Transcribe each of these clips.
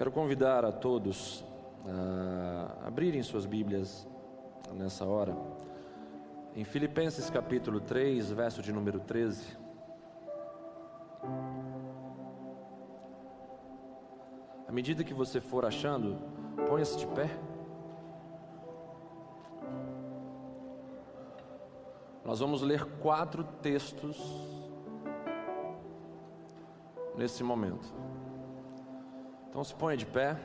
Quero convidar a todos a abrirem suas Bíblias nessa hora. Em Filipenses capítulo 3, verso de número 13. À medida que você for achando, ponha-se de pé. Nós vamos ler quatro textos nesse momento. Então se ponha de pé.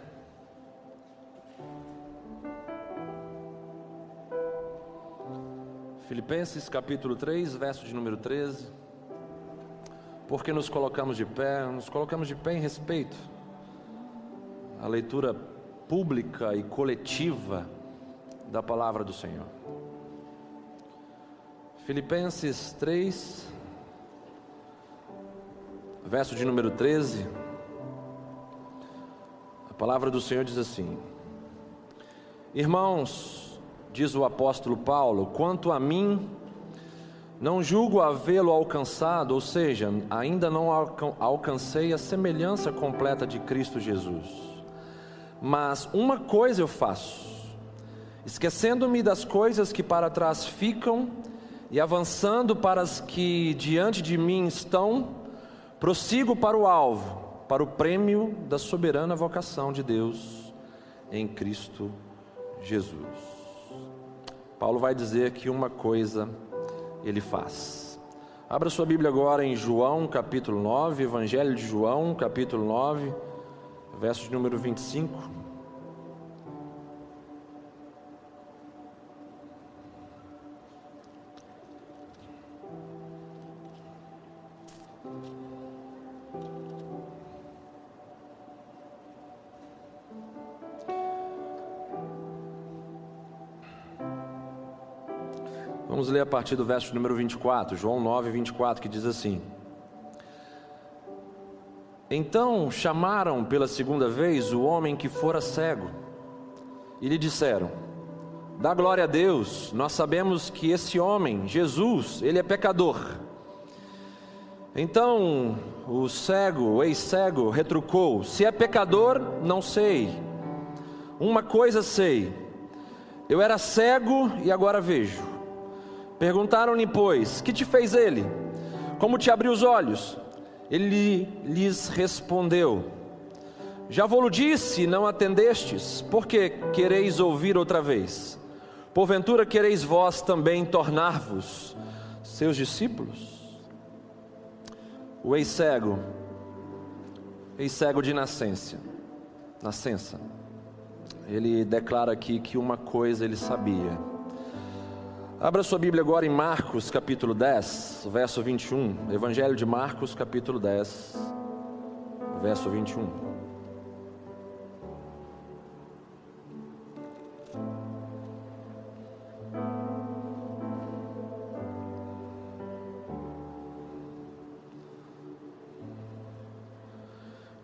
Filipenses capítulo 3, verso de número 13. Porque nos colocamos de pé? Nos colocamos de pé em respeito à leitura pública e coletiva da palavra do Senhor. Filipenses 3, verso de número 13. Palavra do Senhor diz assim: Irmãos, diz o apóstolo Paulo, quanto a mim, não julgo havê-lo alcançado, ou seja, ainda não alcancei a semelhança completa de Cristo Jesus. Mas uma coisa eu faço, esquecendo-me das coisas que para trás ficam e avançando para as que diante de mim estão, prossigo para o alvo para o prêmio da soberana vocação de Deus em Cristo Jesus. Paulo vai dizer que uma coisa ele faz. Abra sua Bíblia agora em João capítulo 9, Evangelho de João capítulo 9, verso de número 25. Vamos ler a partir do verso número 24, João 9, 24, que diz assim: Então chamaram pela segunda vez o homem que fora cego e lhe disseram: Dá glória a Deus, nós sabemos que esse homem, Jesus, ele é pecador. Então o cego, o ex-cego, retrucou: Se é pecador, não sei. Uma coisa sei: eu era cego e agora vejo. Perguntaram-lhe, pois, que te fez ele? Como te abriu os olhos? Ele lhes respondeu: Já vou-lo disse, não atendestes, por que quereis ouvir outra vez? Porventura quereis vós também tornar-vos seus discípulos? O ex-cego, ex-cego de nascença, nascença, ele declara aqui que uma coisa ele sabia Abra sua Bíblia agora em Marcos, capítulo 10, verso 21. Evangelho de Marcos, capítulo 10, verso 21.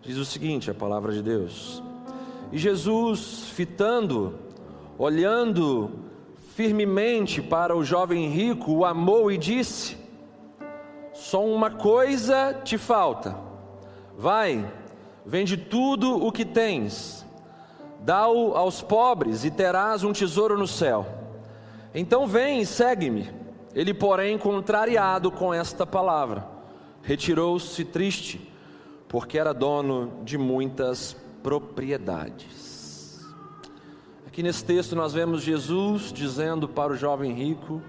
Diz o seguinte, a palavra de Deus. E Jesus, fitando, olhando firmemente para o jovem rico, o amou e disse: Só uma coisa te falta. Vai, vende tudo o que tens, dá-o aos pobres e terás um tesouro no céu. Então vem e segue-me. Ele, porém, contrariado com esta palavra, retirou-se triste, porque era dono de muitas propriedades. Aqui nesse texto nós vemos Jesus dizendo para o jovem rico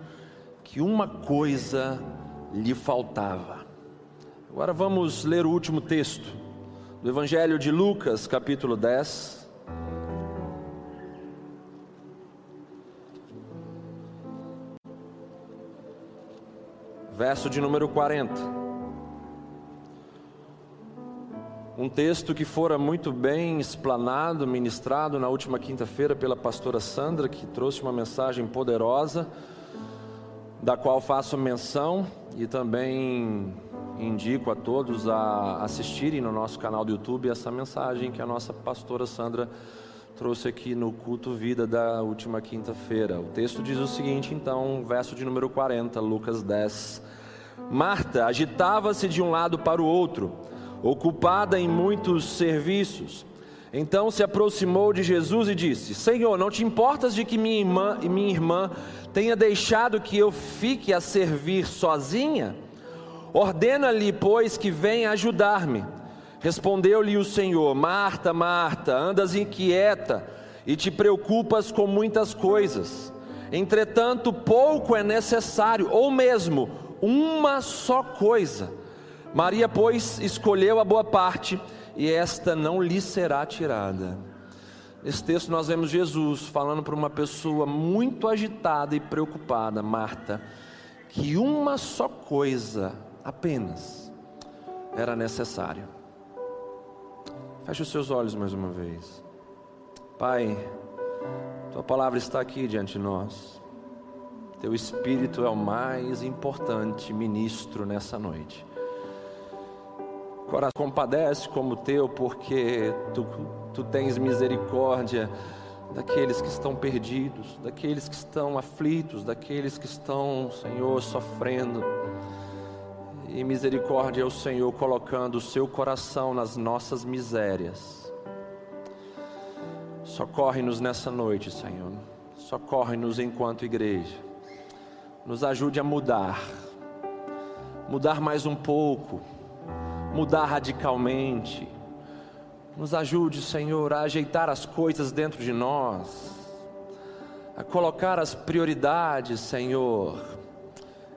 que uma coisa lhe faltava. Agora vamos ler o último texto do Evangelho de Lucas, capítulo 10. Verso de número 40. Um texto que fora muito bem explanado, ministrado na última quinta-feira pela pastora Sandra, que trouxe uma mensagem poderosa, da qual faço menção e também indico a todos a assistirem no nosso canal do YouTube essa mensagem que a nossa pastora Sandra trouxe aqui no culto vida da última quinta-feira. O texto diz o seguinte, então, verso de número 40, Lucas 10. Marta agitava-se de um lado para o outro ocupada em muitos serviços. Então se aproximou de Jesus e disse: Senhor, não te importas de que minha irmã e minha irmã tenha deixado que eu fique a servir sozinha? Ordena-lhe, pois, que venha ajudar-me. Respondeu-lhe o Senhor: Marta, Marta, andas inquieta e te preocupas com muitas coisas. Entretanto, pouco é necessário, ou mesmo uma só coisa. Maria, pois, escolheu a boa parte e esta não lhe será tirada. Nesse texto nós vemos Jesus falando para uma pessoa muito agitada e preocupada, Marta, que uma só coisa apenas era necessária. Feche os seus olhos mais uma vez. Pai, tua palavra está aqui diante de nós. Teu espírito é o mais importante ministro nessa noite coração compadece como o teu, porque tu, tu tens misericórdia daqueles que estão perdidos, daqueles que estão aflitos, daqueles que estão, Senhor, sofrendo. E misericórdia é o Senhor colocando o seu coração nas nossas misérias. Socorre-nos nessa noite, Senhor. Socorre-nos enquanto igreja. Nos ajude a mudar. Mudar mais um pouco mudar radicalmente. Nos ajude, Senhor, a ajeitar as coisas dentro de nós, a colocar as prioridades, Senhor,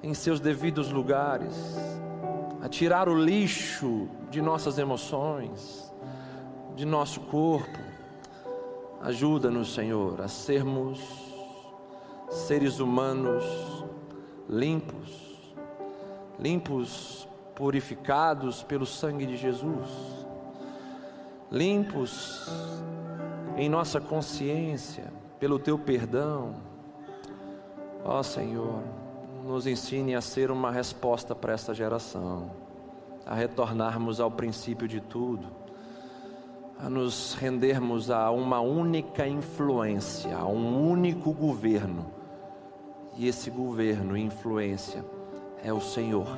em seus devidos lugares, a tirar o lixo de nossas emoções, de nosso corpo. Ajuda-nos, Senhor, a sermos seres humanos limpos, limpos purificados pelo sangue de Jesus, limpos em nossa consciência pelo teu perdão. Ó Senhor, nos ensine a ser uma resposta para esta geração, a retornarmos ao princípio de tudo, a nos rendermos a uma única influência, a um único governo. E esse governo e influência é o Senhor.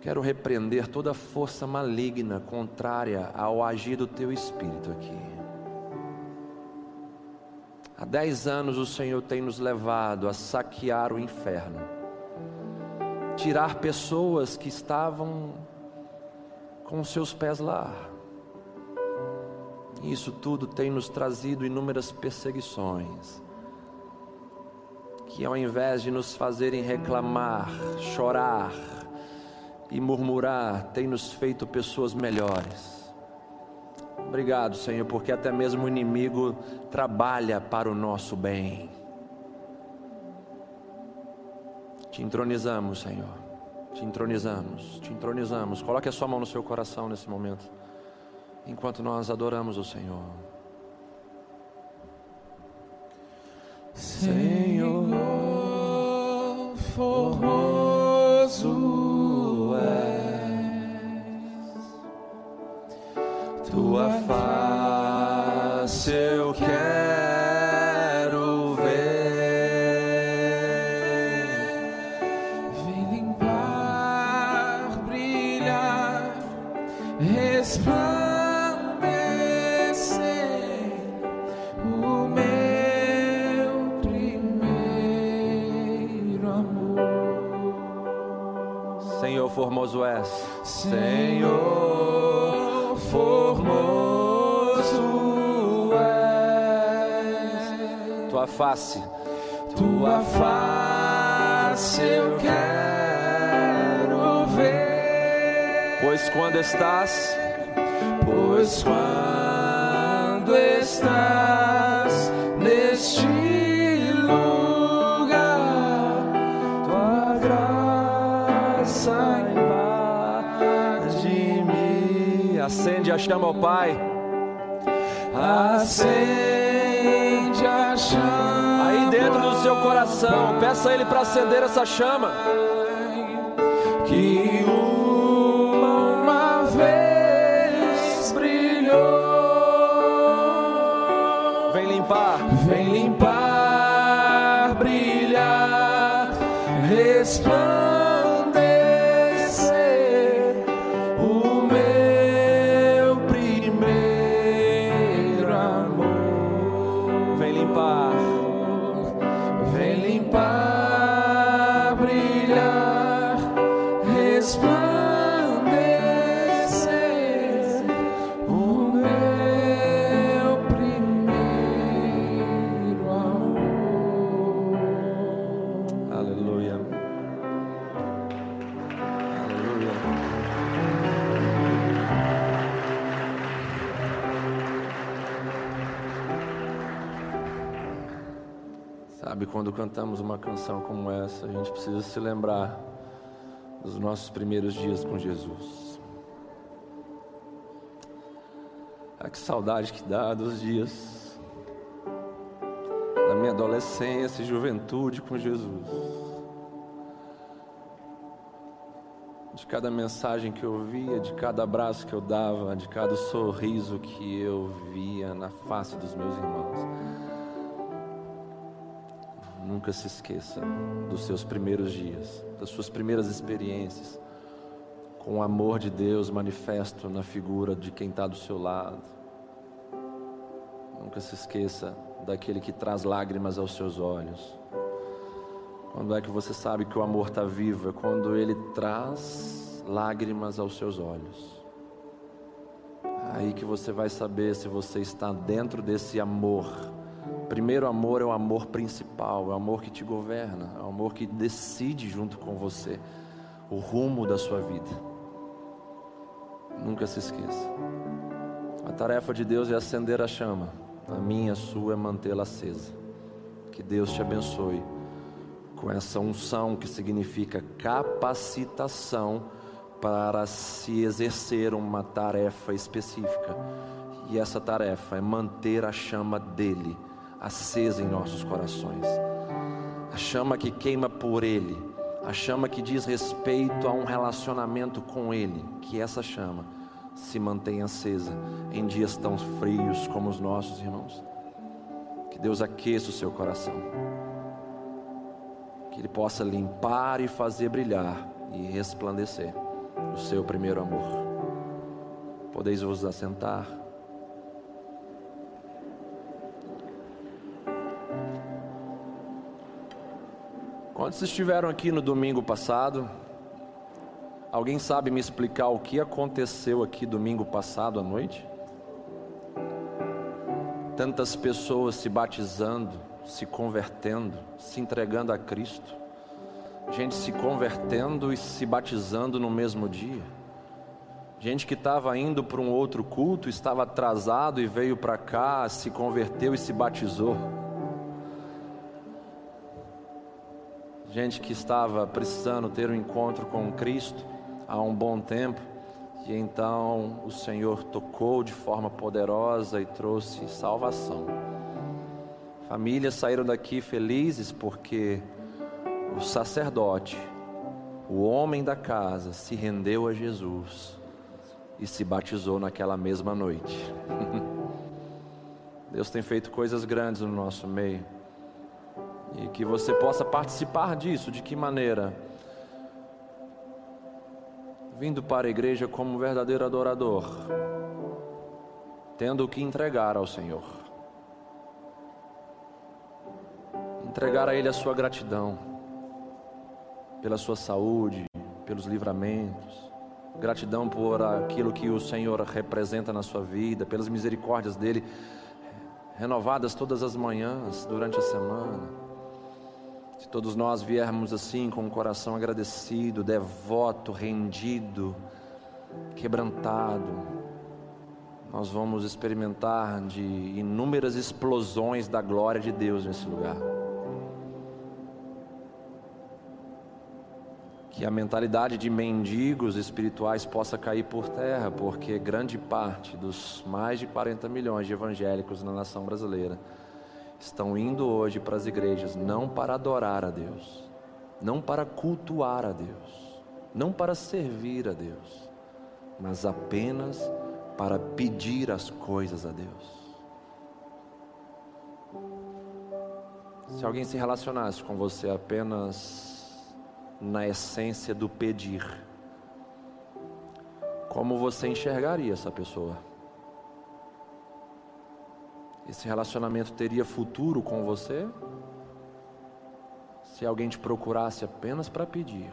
Quero repreender toda força maligna contrária ao agir do teu espírito aqui. Há dez anos o Senhor tem nos levado a saquear o inferno, tirar pessoas que estavam com seus pés lá. Isso tudo tem nos trazido inúmeras perseguições, que ao invés de nos fazerem reclamar, chorar, e murmurar tem nos feito pessoas melhores. Obrigado, Senhor, porque até mesmo o inimigo trabalha para o nosso bem. Te entronizamos, Senhor. Te entronizamos, te entronizamos. Coloque a sua mão no seu coração nesse momento, enquanto nós adoramos o Senhor. Senhor, formoso. Tua face eu quero ver. Vem limpar, brilhar, resplandecer o meu primeiro amor. Senhor formoso és, Senhor formoso. Tua face, tua face eu quero ver. Pois quando estás, pois quando estás neste lugar, a chama ao Pai. Acende a chama. Aí dentro do seu coração, peça a Ele para acender essa chama. Que uma vez brilhou. Vem limpar, vem limpar, brilhar, resplandecer. A gente precisa se lembrar dos nossos primeiros dias com Jesus. Ah, que saudade que dá dos dias da minha adolescência e juventude com Jesus. de cada mensagem que eu ouvia, de cada abraço que eu dava, de cada sorriso que eu via na face dos meus irmãos. Nunca se esqueça dos seus primeiros dias, das suas primeiras experiências, com o amor de Deus manifesto na figura de quem está do seu lado. Nunca se esqueça daquele que traz lágrimas aos seus olhos quando é que você sabe que o amor está vivo? É quando ele traz lágrimas aos seus olhos. Aí que você vai saber se você está dentro desse amor. Primeiro amor é o amor principal, é o amor que te governa, é o amor que decide junto com você o rumo da sua vida. Nunca se esqueça. A tarefa de Deus é acender a chama, a minha, a sua é mantê-la acesa. Que Deus te abençoe com essa unção que significa capacitação para se exercer uma tarefa específica. E essa tarefa é manter a chama dele acesa em nossos corações. A chama que queima por ele, a chama que diz respeito a um relacionamento com ele, que essa chama se mantenha acesa em dias tão frios como os nossos irmãos. Que Deus aqueça o seu coração que Ele possa limpar e fazer brilhar e resplandecer o seu primeiro amor. Podeis vos assentar. Quantos estiveram aqui no domingo passado? Alguém sabe me explicar o que aconteceu aqui domingo passado à noite? Tantas pessoas se batizando, se convertendo, se entregando a Cristo, gente se convertendo e se batizando no mesmo dia, gente que estava indo para um outro culto, estava atrasado e veio para cá, se converteu e se batizou. Gente que estava precisando ter um encontro com Cristo há um bom tempo, e então o Senhor tocou de forma poderosa e trouxe salvação. Famílias saíram daqui felizes porque o sacerdote, o homem da casa, se rendeu a Jesus e se batizou naquela mesma noite. Deus tem feito coisas grandes no nosso meio. E que você possa participar disso. De que maneira? Vindo para a igreja como verdadeiro adorador, tendo o que entregar ao Senhor. entregar a Ele a sua gratidão pela sua saúde, pelos livramentos, gratidão por aquilo que o Senhor representa na sua vida, pelas misericórdias dele renovadas todas as manhãs durante a semana. Se todos nós viermos assim com o um coração agradecido, devoto, rendido, quebrantado, nós vamos experimentar de inúmeras explosões da glória de Deus nesse lugar. que a mentalidade de mendigos espirituais possa cair por terra, porque grande parte dos mais de 40 milhões de evangélicos na nação brasileira estão indo hoje para as igrejas não para adorar a Deus, não para cultuar a Deus, não para servir a Deus, mas apenas para pedir as coisas a Deus. Se alguém se relacionasse com você apenas na essência do pedir. Como você enxergaria essa pessoa? Esse relacionamento teria futuro com você? Se alguém te procurasse apenas para pedir,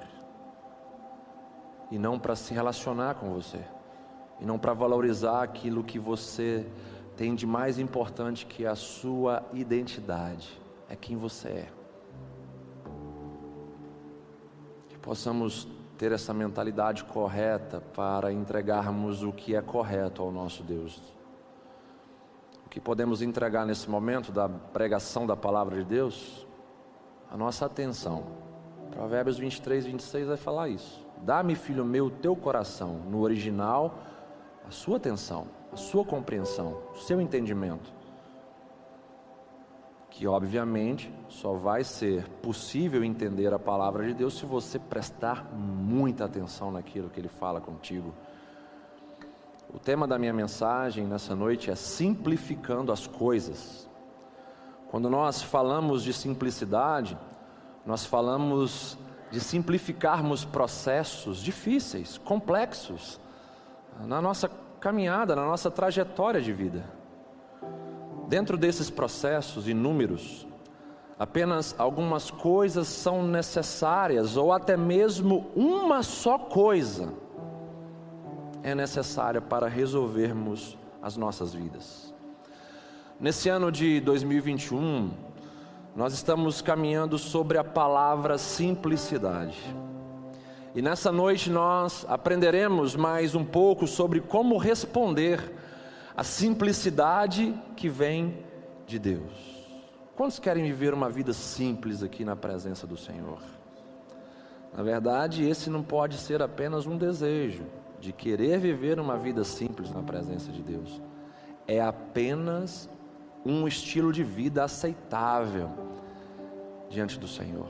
e não para se relacionar com você, e não para valorizar aquilo que você tem de mais importante que a sua identidade, é quem você é. possamos ter essa mentalidade correta para entregarmos o que é correto ao nosso Deus. Que podemos entregar nesse momento da pregação da palavra de Deus a nossa atenção. Provérbios 23, 26 vai falar isso. Dá-me, filho meu, o teu coração, no original, a sua atenção, a sua compreensão, o seu entendimento. Que obviamente só vai ser possível entender a palavra de Deus se você prestar muita atenção naquilo que ele fala contigo. O tema da minha mensagem nessa noite é simplificando as coisas. Quando nós falamos de simplicidade, nós falamos de simplificarmos processos difíceis, complexos, na nossa caminhada, na nossa trajetória de vida. Dentro desses processos inúmeros, apenas algumas coisas são necessárias, ou até mesmo uma só coisa é necessária para resolvermos as nossas vidas. Nesse ano de 2021, nós estamos caminhando sobre a palavra simplicidade. E nessa noite nós aprenderemos mais um pouco sobre como responder à simplicidade que vem de Deus. Quantos querem viver uma vida simples aqui na presença do Senhor? Na verdade, esse não pode ser apenas um desejo de querer viver uma vida simples na presença de Deus. É apenas um estilo de vida aceitável diante do Senhor.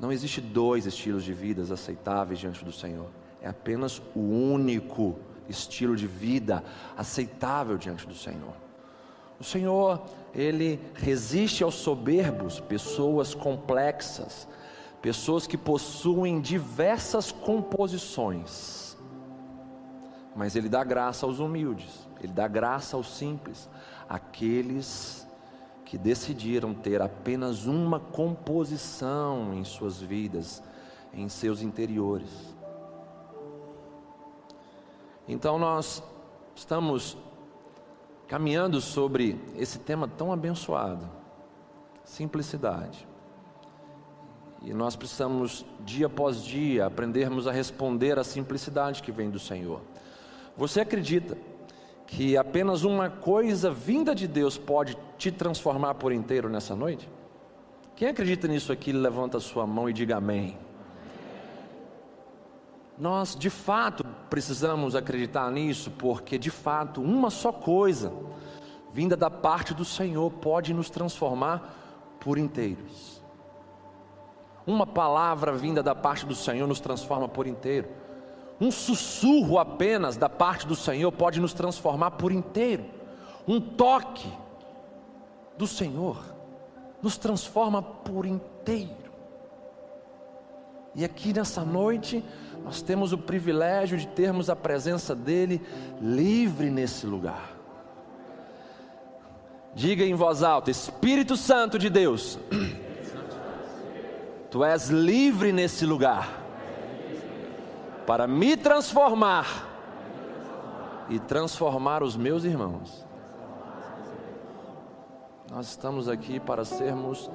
Não existe dois estilos de vidas aceitáveis diante do Senhor. É apenas o único estilo de vida aceitável diante do Senhor. O Senhor, ele resiste aos soberbos, pessoas complexas, pessoas que possuem diversas composições mas Ele dá graça aos humildes, Ele dá graça aos simples, aqueles que decidiram ter apenas uma composição em suas vidas, em seus interiores. Então nós estamos caminhando sobre esse tema tão abençoado, simplicidade. E nós precisamos, dia após dia, aprendermos a responder à simplicidade que vem do Senhor. Você acredita que apenas uma coisa vinda de Deus pode te transformar por inteiro nessa noite? Quem acredita nisso aqui, levanta a sua mão e diga amém. Nós de fato precisamos acreditar nisso, porque de fato uma só coisa, vinda da parte do Senhor, pode nos transformar por inteiros. Uma palavra vinda da parte do Senhor nos transforma por inteiro. Um sussurro apenas da parte do Senhor pode nos transformar por inteiro. Um toque do Senhor nos transforma por inteiro. E aqui nessa noite, nós temos o privilégio de termos a presença dEle livre nesse lugar. Diga em voz alta: Espírito Santo de Deus, Tu és livre nesse lugar para me transformar e transformar os meus irmãos. Nós estamos aqui para sermos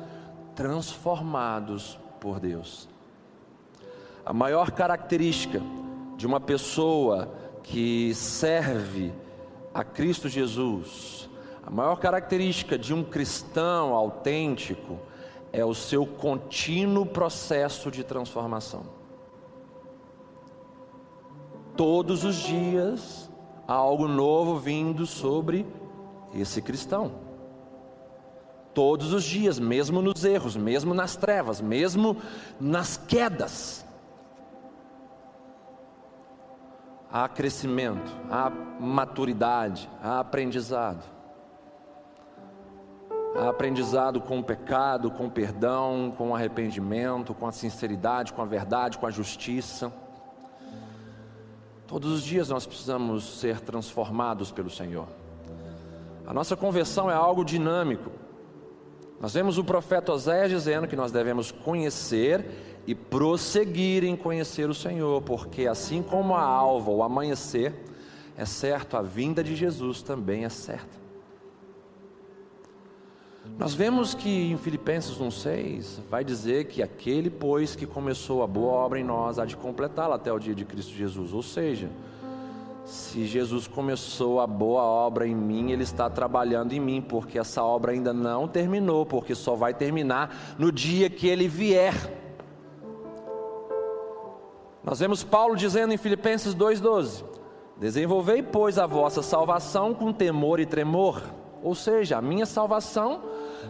transformados por Deus. A maior característica de uma pessoa que serve a Cristo Jesus, a maior característica de um cristão autêntico é o seu contínuo processo de transformação. Todos os dias há algo novo vindo sobre esse cristão. Todos os dias, mesmo nos erros, mesmo nas trevas, mesmo nas quedas, há crescimento, há maturidade, há aprendizado. Há aprendizado com o pecado, com o perdão, com o arrependimento, com a sinceridade, com a verdade, com a justiça. Todos os dias nós precisamos ser transformados pelo Senhor. A nossa conversão é algo dinâmico. Nós vemos o profeta Oséias dizendo que nós devemos conhecer e prosseguir em conhecer o Senhor, porque assim como a alva, o amanhecer, é certo, a vinda de Jesus também é certa. Nós vemos que em Filipenses 1,6 vai dizer que aquele, pois, que começou a boa obra em nós, há de completá-la até o dia de Cristo Jesus. Ou seja, Se Jesus começou a boa obra em mim, Ele está trabalhando em mim, porque essa obra ainda não terminou, porque só vai terminar no dia que Ele vier. Nós vemos Paulo dizendo em Filipenses 2,12: Desenvolvei, pois, a vossa salvação com temor e tremor. Ou seja, a minha salvação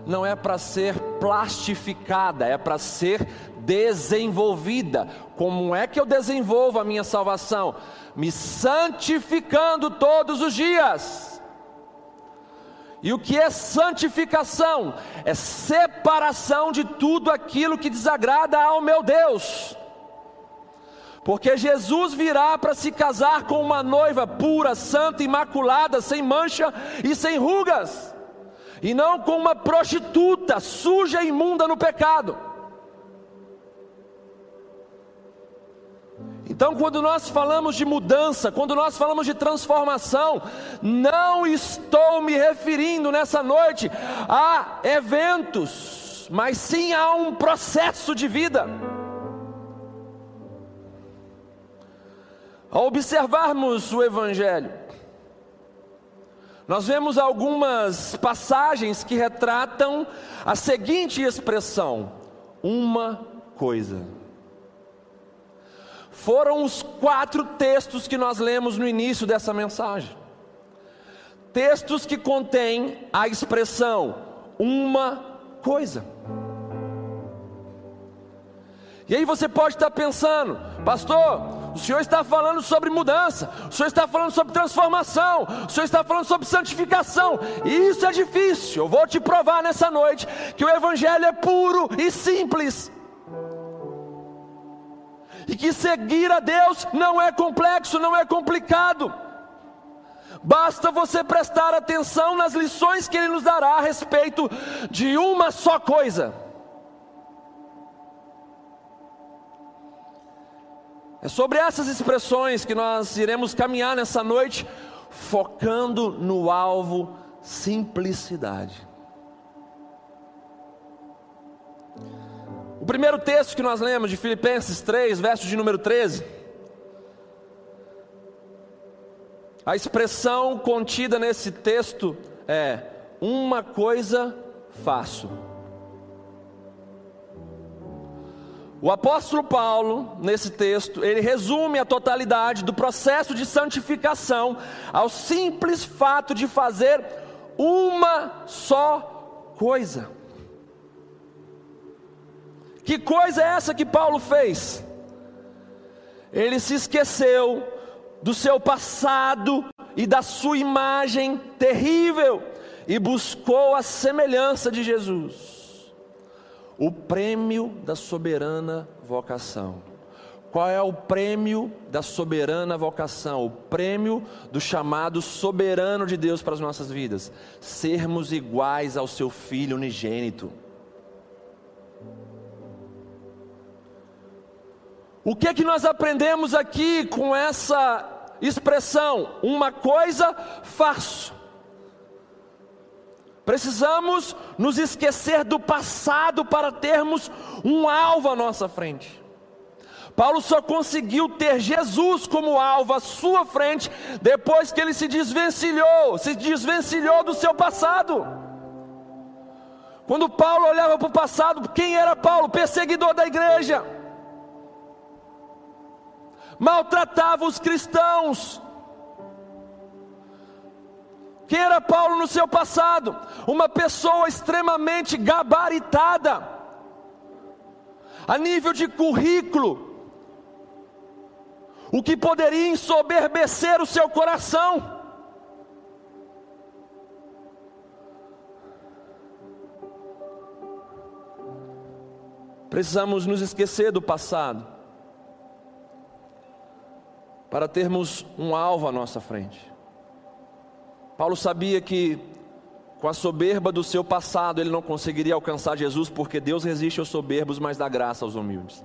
não é para ser plastificada, é para ser desenvolvida. Como é que eu desenvolvo a minha salvação? Me santificando todos os dias. E o que é santificação? É separação de tudo aquilo que desagrada ao meu Deus. Porque Jesus virá para se casar com uma noiva pura, santa, imaculada, sem mancha e sem rugas, e não com uma prostituta suja e imunda no pecado. Então, quando nós falamos de mudança, quando nós falamos de transformação, não estou me referindo nessa noite a eventos, mas sim a um processo de vida. Ao observarmos o Evangelho, nós vemos algumas passagens que retratam a seguinte expressão: uma coisa. Foram os quatro textos que nós lemos no início dessa mensagem. Textos que contêm a expressão uma coisa. E aí você pode estar pensando, pastor, o Senhor está falando sobre mudança, o Senhor está falando sobre transformação, o Senhor está falando sobre santificação, e isso é difícil. Eu vou te provar nessa noite que o Evangelho é puro e simples. E que seguir a Deus não é complexo, não é complicado. Basta você prestar atenção nas lições que Ele nos dará a respeito de uma só coisa. É sobre essas expressões que nós iremos caminhar nessa noite, focando no alvo simplicidade. O primeiro texto que nós lemos de Filipenses 3, verso de número 13. A expressão contida nesse texto é: uma coisa faço O apóstolo Paulo, nesse texto, ele resume a totalidade do processo de santificação ao simples fato de fazer uma só coisa. Que coisa é essa que Paulo fez? Ele se esqueceu do seu passado e da sua imagem terrível e buscou a semelhança de Jesus o prêmio da soberana vocação. Qual é o prêmio da soberana vocação? O prêmio do chamado soberano de Deus para as nossas vidas? Sermos iguais ao seu filho unigênito. O que é que nós aprendemos aqui com essa expressão? Uma coisa faço Precisamos nos esquecer do passado para termos um alvo à nossa frente. Paulo só conseguiu ter Jesus como alvo à sua frente depois que ele se desvencilhou, se desvencilhou do seu passado. Quando Paulo olhava para o passado, quem era Paulo? Perseguidor da igreja, maltratava os cristãos, quem era Paulo no seu passado? Uma pessoa extremamente gabaritada, a nível de currículo, o que poderia ensoberbecer o seu coração. Precisamos nos esquecer do passado, para termos um alvo à nossa frente. Paulo sabia que com a soberba do seu passado ele não conseguiria alcançar Jesus, porque Deus resiste aos soberbos, mas dá graça aos humildes.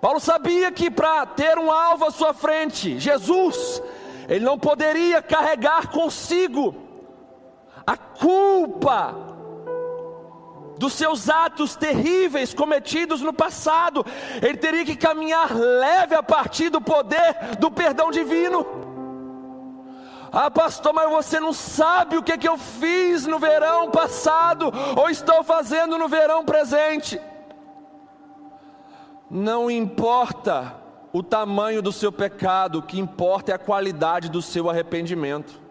Paulo sabia que para ter um alvo à sua frente, Jesus, ele não poderia carregar consigo a culpa dos seus atos terríveis cometidos no passado. Ele teria que caminhar leve a partir do poder do perdão divino. Ah, pastor, mas você não sabe o que, que eu fiz no verão passado, ou estou fazendo no verão presente. Não importa o tamanho do seu pecado, o que importa é a qualidade do seu arrependimento.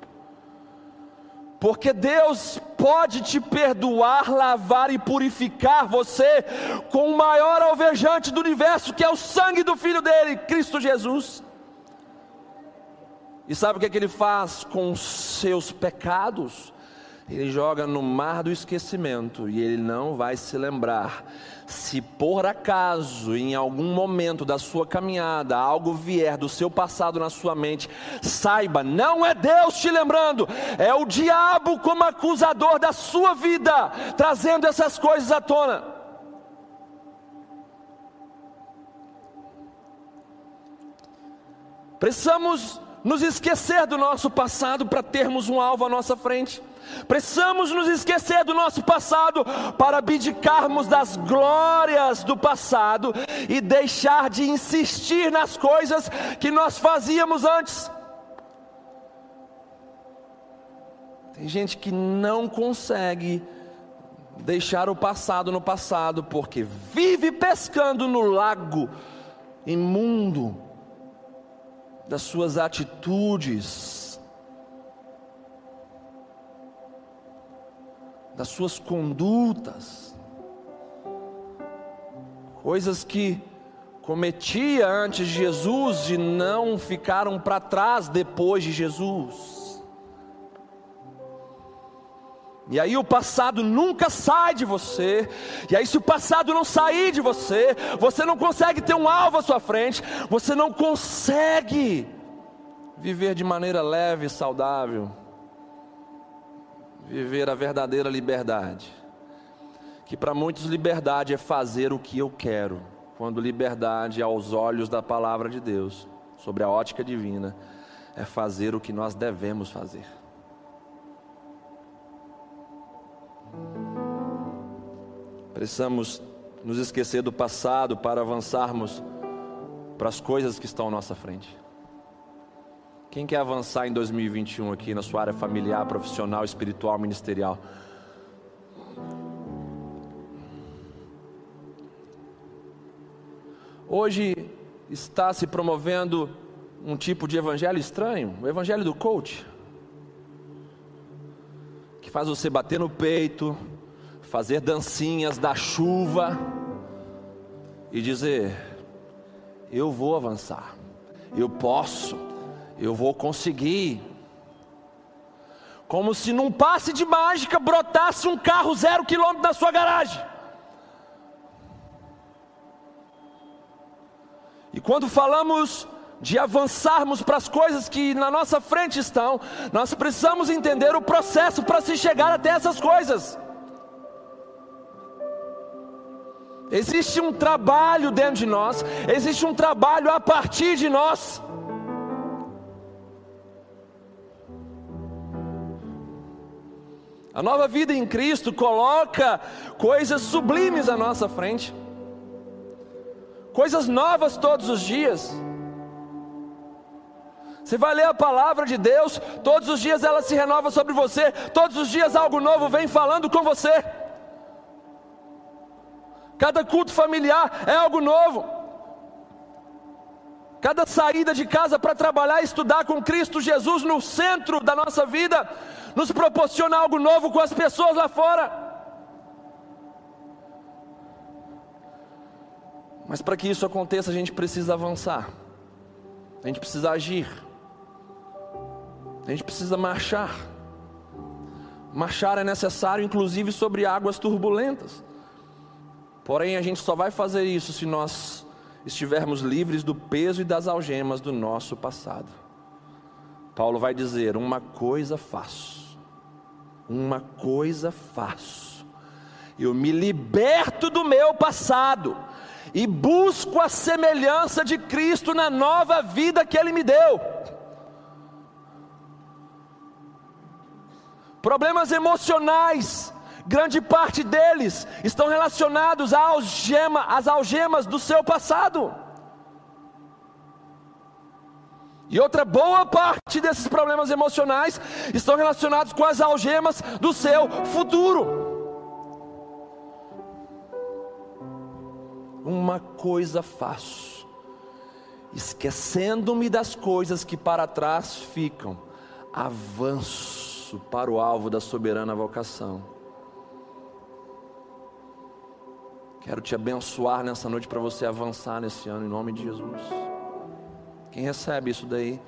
Porque Deus pode te perdoar, lavar e purificar você com o maior alvejante do universo, que é o sangue do Filho dele, Cristo Jesus. E sabe o que, é que ele faz com os seus pecados? Ele joga no mar do esquecimento e ele não vai se lembrar se por acaso, em algum momento da sua caminhada, algo vier do seu passado na sua mente, saiba, não é Deus te lembrando, é o diabo como acusador da sua vida, trazendo essas coisas à tona. Precisamos nos esquecer do nosso passado para termos um alvo à nossa frente. Precisamos nos esquecer do nosso passado para abdicarmos das glórias do passado e deixar de insistir nas coisas que nós fazíamos antes. Tem gente que não consegue deixar o passado no passado porque vive pescando no lago imundo das suas atitudes das suas condutas, coisas que cometia antes de Jesus e não ficaram para trás depois de Jesus. E aí o passado nunca sai de você. E aí se o passado não sair de você, você não consegue ter um alvo à sua frente, você não consegue viver de maneira leve e saudável viver a verdadeira liberdade. Que para muitos liberdade é fazer o que eu quero, quando liberdade aos olhos da palavra de Deus, sobre a ótica divina, é fazer o que nós devemos fazer. Precisamos nos esquecer do passado para avançarmos para as coisas que estão à nossa frente. Quem quer avançar em 2021 aqui na sua área familiar, profissional, espiritual, ministerial? Hoje está se promovendo um tipo de evangelho estranho, o evangelho do coach, faz você bater no peito, fazer dancinhas da chuva e dizer: Eu vou avançar, eu posso eu vou conseguir. Como se num passe de mágica brotasse um carro zero quilômetro na sua garagem. E quando falamos de avançarmos para as coisas que na nossa frente estão, nós precisamos entender o processo para se chegar até essas coisas. Existe um trabalho dentro de nós, existe um trabalho a partir de nós. A nova vida em Cristo coloca coisas sublimes à nossa frente, coisas novas todos os dias. Você vai ler a palavra de Deus, todos os dias ela se renova sobre você, todos os dias algo novo vem falando com você. Cada culto familiar é algo novo. Cada saída de casa para trabalhar e estudar com Cristo Jesus no centro da nossa vida nos proporciona algo novo com as pessoas lá fora. Mas para que isso aconteça, a gente precisa avançar, a gente precisa agir, a gente precisa marchar. Marchar é necessário, inclusive sobre águas turbulentas. Porém, a gente só vai fazer isso se nós estivermos livres do peso e das algemas do nosso passado. Paulo vai dizer: Uma coisa faço uma coisa faço: eu me liberto do meu passado e busco a semelhança de Cristo na nova vida que Ele me deu. Problemas emocionais, grande parte deles estão relacionados algema, às algemas do seu passado. E outra boa parte desses problemas emocionais estão relacionados com as algemas do seu futuro. Uma coisa faço, esquecendo-me das coisas que para trás ficam, avanço para o alvo da soberana vocação. Quero te abençoar nessa noite para você avançar nesse ano, em nome de Jesus. Quem recebe isso daí?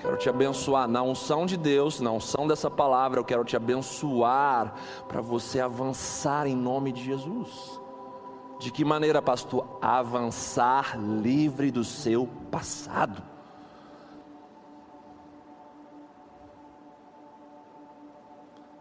Quero te abençoar na unção de Deus, na unção dessa palavra, eu quero te abençoar para você avançar em nome de Jesus. De que maneira, pastor? Avançar livre do seu passado.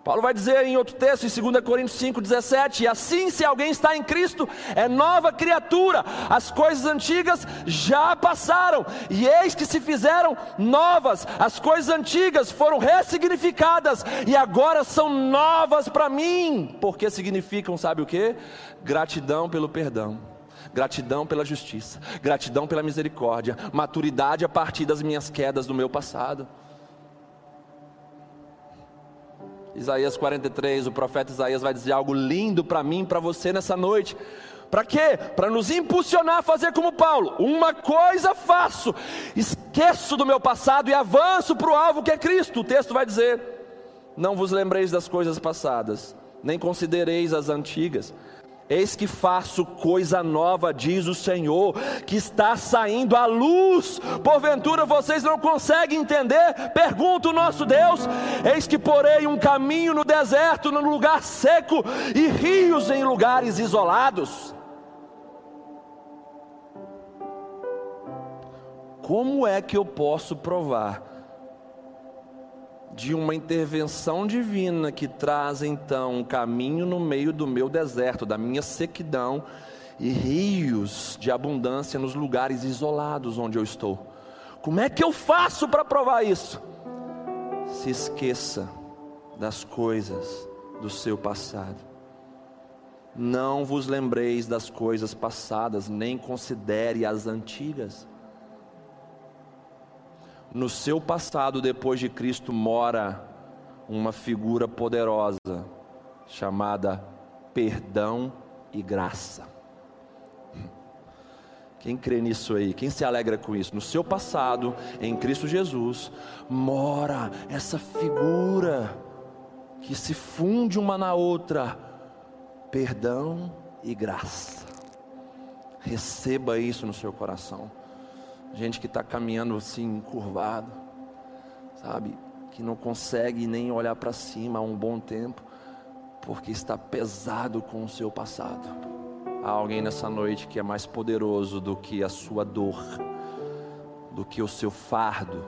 Paulo vai dizer em outro texto, em 2 Coríntios 5,17: E assim, se alguém está em Cristo, é nova criatura, as coisas antigas já passaram, e eis que se fizeram novas, as coisas antigas foram ressignificadas, e agora são novas para mim, porque significam, sabe o que? Gratidão pelo perdão gratidão pela justiça, gratidão pela misericórdia, maturidade a partir das minhas quedas do meu passado. Isaías 43, o profeta Isaías vai dizer algo lindo para mim, para você nessa noite. Para quê? Para nos impulsionar a fazer como Paulo. Uma coisa faço: esqueço do meu passado e avanço para o alvo que é Cristo. O texto vai dizer: Não vos lembreis das coisas passadas, nem considereis as antigas. Eis que faço coisa nova, diz o Senhor, que está saindo à luz. Porventura vocês não conseguem entender? Pergunta o nosso Deus. Eis que porei um caminho no deserto, num lugar seco, e rios em lugares isolados. Como é que eu posso provar de uma intervenção divina que traz então um caminho no meio do meu deserto, da minha sequidão e rios de abundância nos lugares isolados onde eu estou. Como é que eu faço para provar isso? Se esqueça das coisas do seu passado. Não vos lembreis das coisas passadas, nem considere as antigas no seu passado depois de Cristo mora uma figura poderosa chamada perdão e graça. Quem crê nisso aí? Quem se alegra com isso? No seu passado, em Cristo Jesus, mora essa figura que se funde uma na outra: perdão e graça. Receba isso no seu coração gente que está caminhando assim, curvado, sabe? Que não consegue nem olhar para cima há um bom tempo, porque está pesado com o seu passado. Há alguém nessa noite que é mais poderoso do que a sua dor, do que o seu fardo,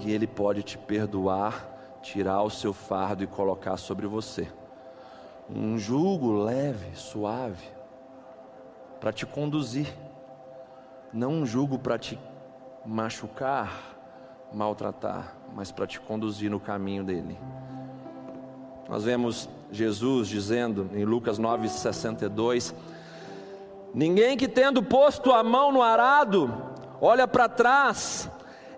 e Ele pode te perdoar, tirar o seu fardo e colocar sobre você. Um jugo leve, suave, para te conduzir não jugo para te machucar, maltratar, mas para te conduzir no caminho dele. Nós vemos Jesus dizendo em Lucas 9,62: Ninguém que tendo posto a mão no arado, olha para trás,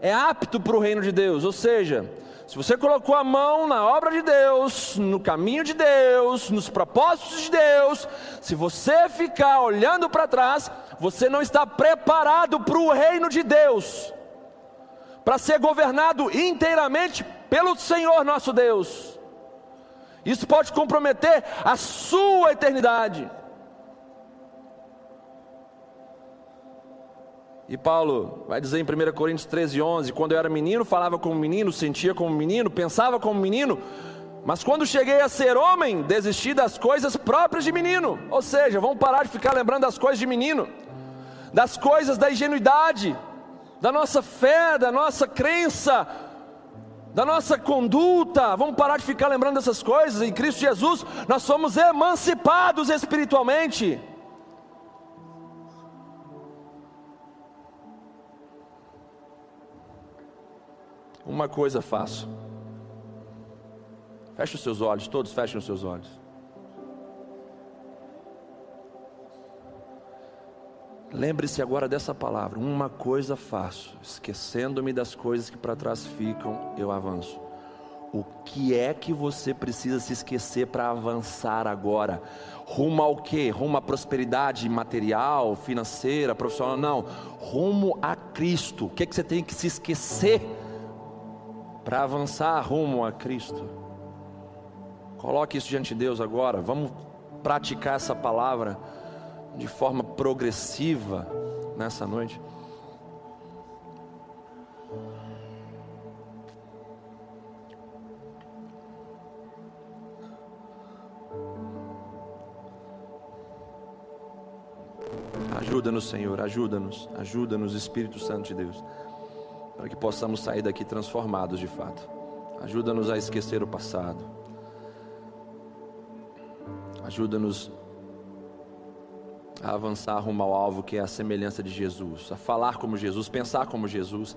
é apto para o reino de Deus. Ou seja, se você colocou a mão na obra de Deus, no caminho de Deus, nos propósitos de Deus, se você ficar olhando para trás, você não está preparado para o reino de Deus, para ser governado inteiramente pelo Senhor nosso Deus. Isso pode comprometer a sua eternidade. E Paulo vai dizer em 1 Coríntios 13, 11: Quando eu era menino, falava como menino, sentia como menino, pensava como menino, mas quando cheguei a ser homem, desisti das coisas próprias de menino. Ou seja, vamos parar de ficar lembrando das coisas de menino, das coisas da ingenuidade, da nossa fé, da nossa crença, da nossa conduta. Vamos parar de ficar lembrando dessas coisas. Em Cristo Jesus, nós somos emancipados espiritualmente. Uma coisa faço. Feche os seus olhos, todos fechem os seus olhos. Lembre-se agora dessa palavra: uma coisa faço, esquecendo-me das coisas que para trás ficam, eu avanço. O que é que você precisa se esquecer para avançar agora? Rumo ao quê? Rumo à prosperidade material, financeira, profissional? Não. Rumo a Cristo. O que, é que você tem que se esquecer para avançar rumo a Cristo? Coloque isso diante de Deus agora. Vamos praticar essa palavra de forma progressiva nessa noite. Ajuda-nos, Senhor, ajuda-nos, ajuda-nos, Espírito Santo de Deus, para que possamos sair daqui transformados de fato. Ajuda-nos a esquecer o passado. Ajuda-nos a avançar rumo ao alvo que é a semelhança de Jesus, a falar como Jesus, pensar como Jesus,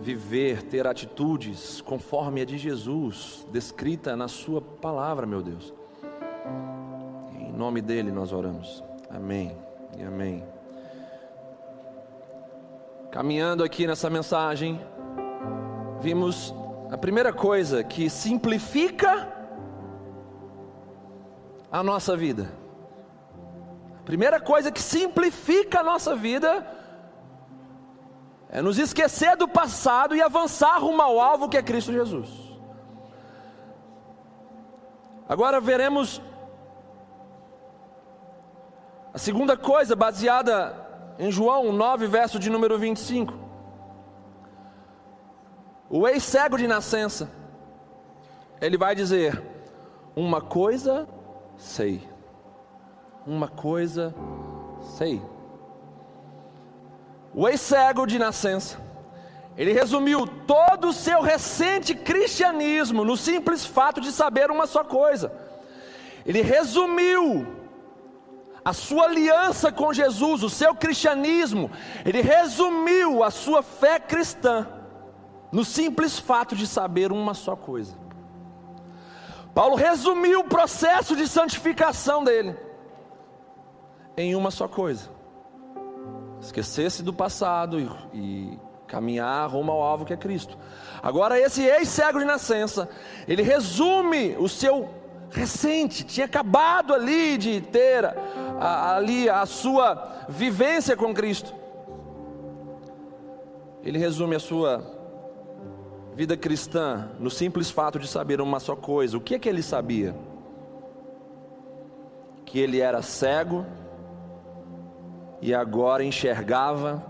viver, ter atitudes conforme a de Jesus, descrita na Sua palavra, meu Deus. Em nome dele nós oramos. Amém e amém. Caminhando aqui nessa mensagem, vimos a primeira coisa que simplifica a nossa vida Primeira coisa que simplifica a nossa vida é nos esquecer do passado e avançar rumo ao alvo que é Cristo Jesus. Agora veremos a segunda coisa, baseada em João 9, verso de número 25. O ex-cego de nascença, ele vai dizer: Uma coisa sei uma coisa sei. O ex-cego de nascença, ele resumiu todo o seu recente cristianismo no simples fato de saber uma só coisa. Ele resumiu a sua aliança com Jesus, o seu cristianismo, ele resumiu a sua fé cristã no simples fato de saber uma só coisa. Paulo resumiu o processo de santificação dele em uma só coisa: esquecer-se do passado e, e caminhar rumo ao alvo que é Cristo. Agora, esse ex-cego de nascença, ele resume o seu recente, tinha acabado ali de ter a, ali a sua vivência com Cristo. Ele resume a sua vida cristã no simples fato de saber uma só coisa. O que é que ele sabia? Que ele era cego e agora enxergava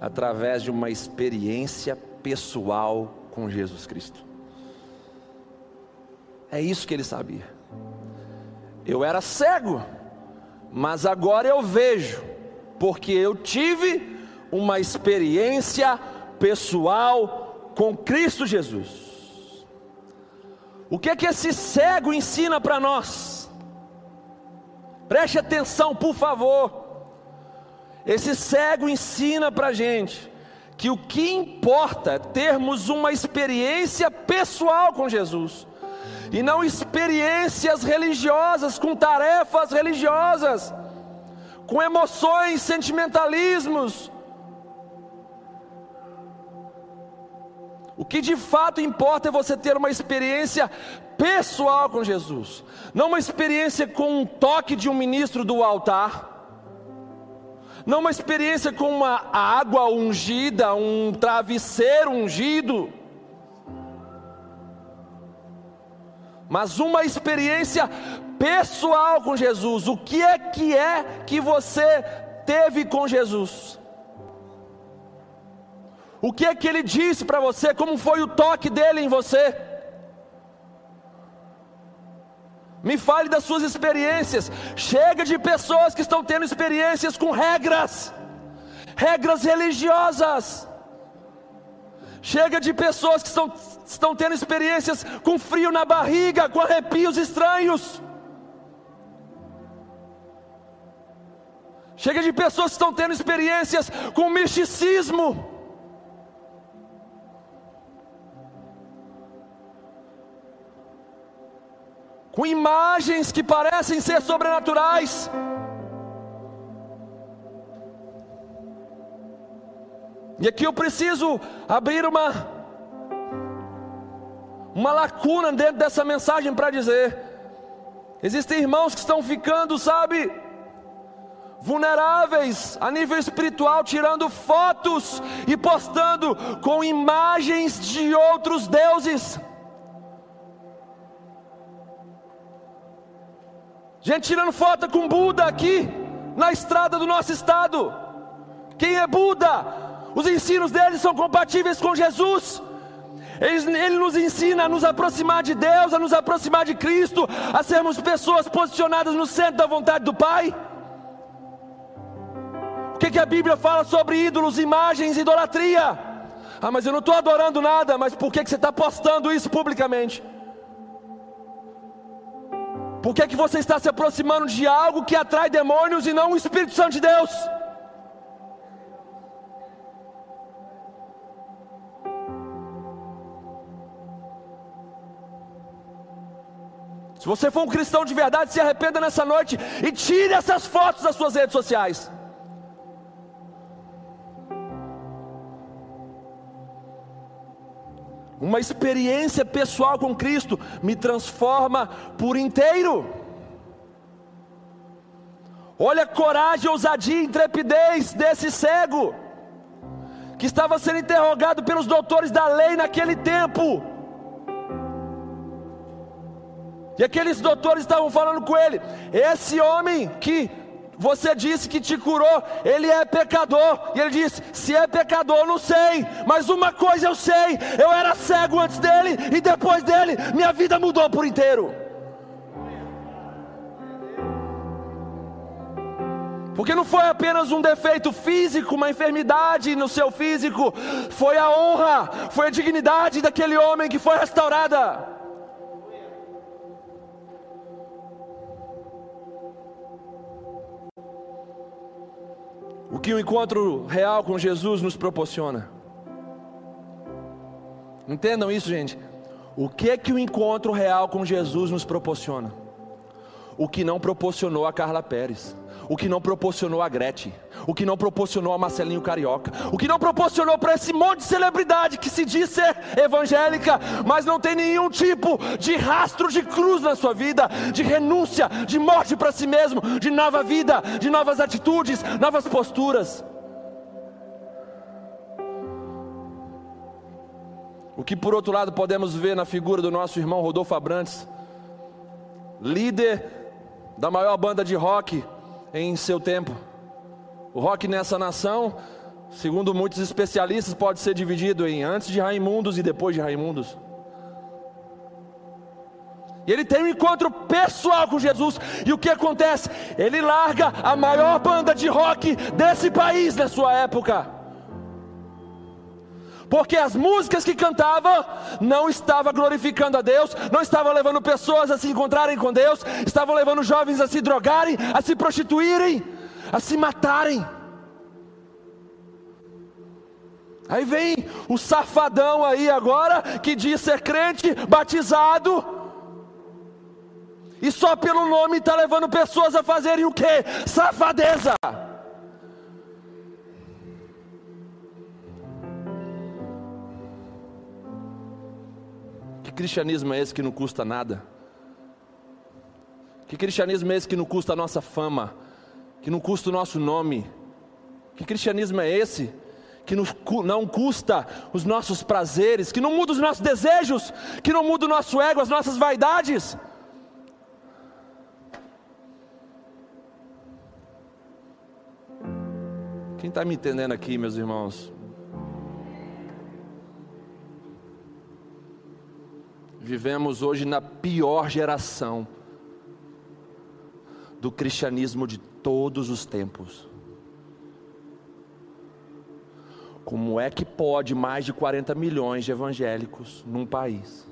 através de uma experiência pessoal com Jesus Cristo. É isso que ele sabia. Eu era cego, mas agora eu vejo, porque eu tive uma experiência pessoal com Cristo Jesus. O que é que esse cego ensina para nós? Preste atenção, por favor. Esse cego ensina para gente que o que importa é termos uma experiência pessoal com Jesus e não experiências religiosas com tarefas religiosas, com emoções, sentimentalismos. O que de fato importa é você ter uma experiência pessoal com Jesus, não uma experiência com um toque de um ministro do altar não uma experiência com uma água ungida, um travesseiro ungido, mas uma experiência pessoal com Jesus. O que é que é que você teve com Jesus? O que é que ele disse para você? Como foi o toque dele em você? Me fale das suas experiências. Chega de pessoas que estão tendo experiências com regras, regras religiosas. Chega de pessoas que estão, estão tendo experiências com frio na barriga, com arrepios estranhos. Chega de pessoas que estão tendo experiências com misticismo. Com imagens que parecem ser sobrenaturais. E aqui eu preciso abrir uma uma lacuna dentro dessa mensagem para dizer: existem irmãos que estão ficando, sabe, vulneráveis a nível espiritual, tirando fotos e postando com imagens de outros deuses. Gente tirando foto com Buda aqui na estrada do nosso estado. Quem é Buda? Os ensinos dele são compatíveis com Jesus. Ele, ele, nos ensina a nos aproximar de Deus, a nos aproximar de Cristo, a sermos pessoas posicionadas no centro da vontade do Pai. O que, que a Bíblia fala sobre ídolos, imagens, idolatria? Ah, mas eu não estou adorando nada, mas por que, que você está postando isso publicamente? Por que, que você está se aproximando de algo que atrai demônios e não o Espírito Santo de Deus? Se você for um cristão de verdade, se arrependa nessa noite e tire essas fotos das suas redes sociais. Uma experiência pessoal com Cristo me transforma por inteiro. Olha a coragem, ousadia, intrepidez desse cego, que estava sendo interrogado pelos doutores da lei naquele tempo. E aqueles doutores estavam falando com ele: esse homem que você disse que te curou, ele é pecador. E ele disse: se é pecador, não sei, mas uma coisa eu sei: eu era cego antes dele e depois dele, minha vida mudou por inteiro. Porque não foi apenas um defeito físico, uma enfermidade no seu físico, foi a honra, foi a dignidade daquele homem que foi restaurada. O que o encontro real com Jesus nos proporciona. Entendam isso, gente. O que é que o encontro real com Jesus nos proporciona? O que não proporcionou a Carla Pérez. O que não proporcionou a Gretchen, o que não proporcionou a Marcelinho Carioca, o que não proporcionou para esse monte de celebridade que se diz ser evangélica, mas não tem nenhum tipo de rastro de cruz na sua vida, de renúncia, de morte para si mesmo, de nova vida, de novas atitudes, novas posturas. O que por outro lado podemos ver na figura do nosso irmão Rodolfo Abrantes, líder da maior banda de rock em seu tempo. O rock nessa nação, segundo muitos especialistas, pode ser dividido em antes de Raimundos e depois de Raimundos. E ele tem um encontro pessoal com Jesus. E o que acontece? Ele larga a maior banda de rock desse país na sua época porque as músicas que cantava não estavam glorificando a Deus, não estavam levando pessoas a se encontrarem com Deus, estavam levando jovens a se drogarem, a se prostituírem, a se matarem. Aí vem o safadão aí agora que diz ser crente, batizado, e só pelo nome está levando pessoas a fazerem o que? Safadeza. Cristianismo é esse que não custa nada? Que cristianismo é esse que não custa a nossa fama? Que não custa o nosso nome? Que cristianismo é esse que não custa os nossos prazeres, que não muda os nossos desejos, que não muda o nosso ego, as nossas vaidades? Quem está me entendendo aqui, meus irmãos? Vivemos hoje na pior geração do cristianismo de todos os tempos. Como é que pode mais de 40 milhões de evangélicos num país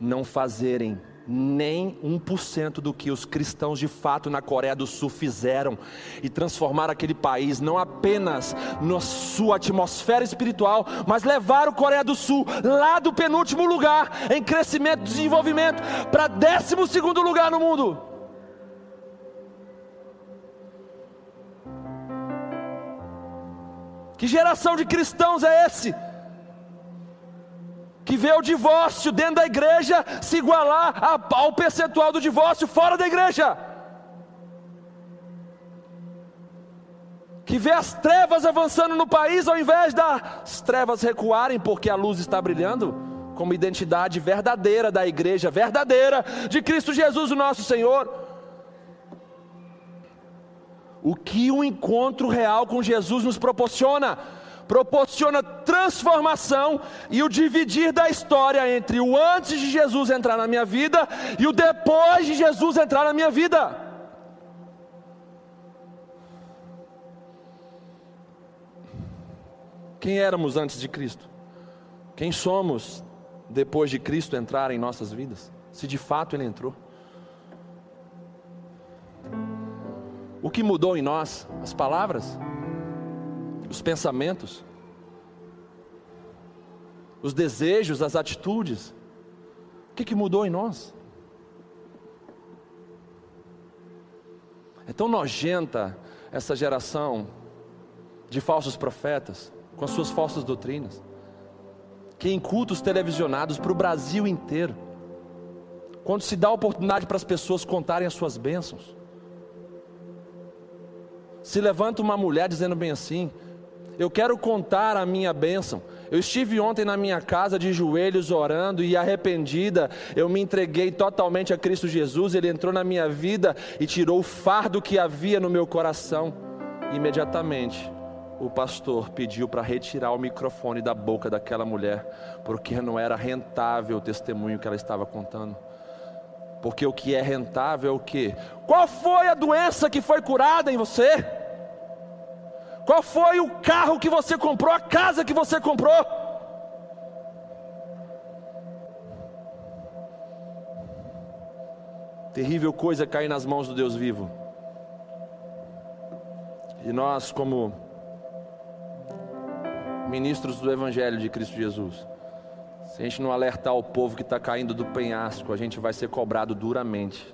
não fazerem nem 1% do que os cristãos de fato na Coreia do Sul fizeram e transformaram aquele país não apenas na sua atmosfera espiritual, mas levaram a Coreia do Sul lá do penúltimo lugar em crescimento e desenvolvimento para décimo segundo lugar no mundo. Que geração de cristãos é esse? Que vê o divórcio dentro da igreja se igualar ao percentual do divórcio fora da igreja. Que vê as trevas avançando no país ao invés das trevas recuarem porque a luz está brilhando, como identidade verdadeira da igreja, verdadeira de Cristo Jesus, o nosso Senhor. O que o encontro real com Jesus nos proporciona? Proporciona transformação e o dividir da história entre o antes de Jesus entrar na minha vida e o depois de Jesus entrar na minha vida. Quem éramos antes de Cristo? Quem somos depois de Cristo entrar em nossas vidas? Se de fato Ele entrou. O que mudou em nós? As palavras? Os pensamentos, os desejos, as atitudes. O que, que mudou em nós? É tão nojenta essa geração de falsos profetas, com as suas falsas doutrinas, que em cultos televisionados para o Brasil inteiro, quando se dá oportunidade para as pessoas contarem as suas bênçãos, se levanta uma mulher dizendo bem assim: eu quero contar a minha bênção. Eu estive ontem na minha casa de joelhos orando e arrependida, eu me entreguei totalmente a Cristo Jesus. Ele entrou na minha vida e tirou o fardo que havia no meu coração. Imediatamente, o pastor pediu para retirar o microfone da boca daquela mulher, porque não era rentável o testemunho que ela estava contando. Porque o que é rentável é o que? Qual foi a doença que foi curada em você? Qual foi o carro que você comprou, a casa que você comprou? Terrível coisa cair nas mãos do Deus vivo. E nós, como ministros do Evangelho de Cristo Jesus, se a gente não alertar o povo que está caindo do penhasco, a gente vai ser cobrado duramente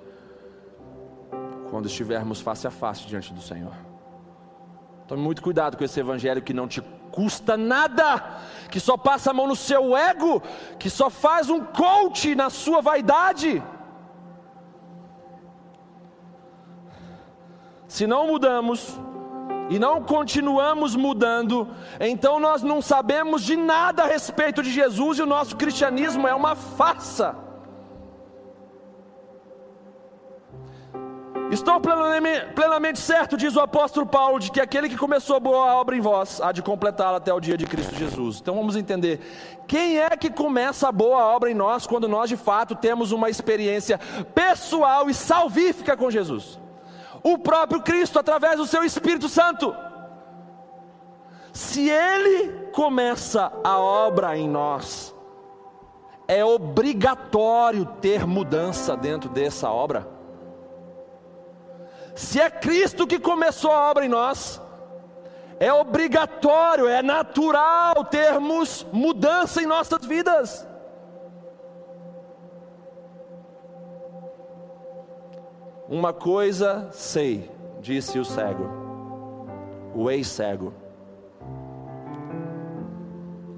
quando estivermos face a face diante do Senhor. Tome muito cuidado com esse evangelho que não te custa nada, que só passa a mão no seu ego, que só faz um coach na sua vaidade. Se não mudamos e não continuamos mudando, então nós não sabemos de nada a respeito de Jesus e o nosso cristianismo é uma farsa. Estou plenamente, certo, diz o apóstolo Paulo, de que aquele que começou a boa obra em vós há de completá-la até o dia de Cristo Jesus. Então vamos entender: quem é que começa a boa obra em nós quando nós de fato temos uma experiência pessoal e salvífica com Jesus? O próprio Cristo, através do seu Espírito Santo. Se Ele começa a obra em nós, é obrigatório ter mudança dentro dessa obra. Se é Cristo que começou a obra em nós, é obrigatório, é natural termos mudança em nossas vidas. Uma coisa sei, disse o cego, o ex-cego: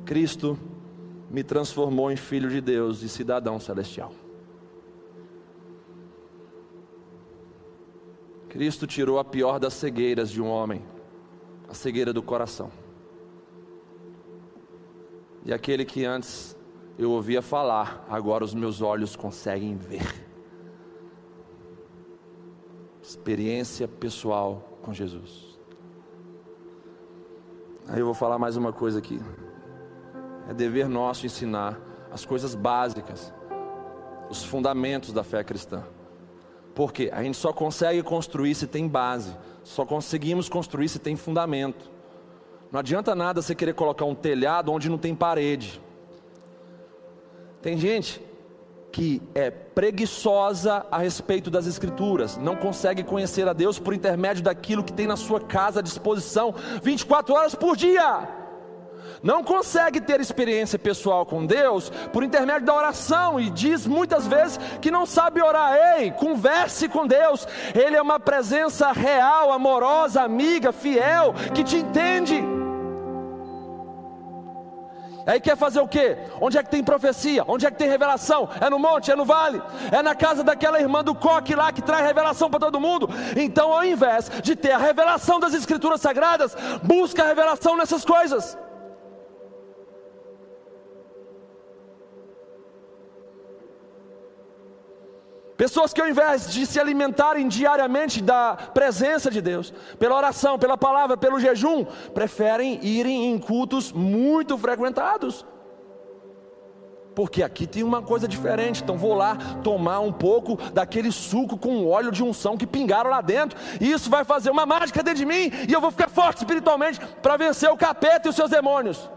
Cristo me transformou em filho de Deus e cidadão celestial. Cristo tirou a pior das cegueiras de um homem, a cegueira do coração. E aquele que antes eu ouvia falar, agora os meus olhos conseguem ver. Experiência pessoal com Jesus. Aí eu vou falar mais uma coisa aqui. É dever nosso ensinar as coisas básicas, os fundamentos da fé cristã. Porque a gente só consegue construir se tem base, só conseguimos construir se tem fundamento. Não adianta nada você querer colocar um telhado onde não tem parede. Tem gente que é preguiçosa a respeito das Escrituras, não consegue conhecer a Deus por intermédio daquilo que tem na sua casa à disposição 24 horas por dia. Não consegue ter experiência pessoal com Deus por intermédio da oração e diz muitas vezes que não sabe orar. Ei, converse com Deus. Ele é uma presença real, amorosa, amiga, fiel, que te entende. Aí quer fazer o quê? Onde é que tem profecia? Onde é que tem revelação? É no monte? É no vale? É na casa daquela irmã do coque lá que traz revelação para todo mundo? Então, ao invés de ter a revelação das Escrituras Sagradas, busca a revelação nessas coisas. Pessoas que ao invés de se alimentarem diariamente da presença de Deus, pela oração, pela palavra, pelo jejum, preferem irem em cultos muito frequentados. Porque aqui tem uma coisa diferente, então vou lá tomar um pouco daquele suco com óleo de unção que pingaram lá dentro, e isso vai fazer uma mágica dentro de mim, e eu vou ficar forte espiritualmente para vencer o capeta e os seus demônios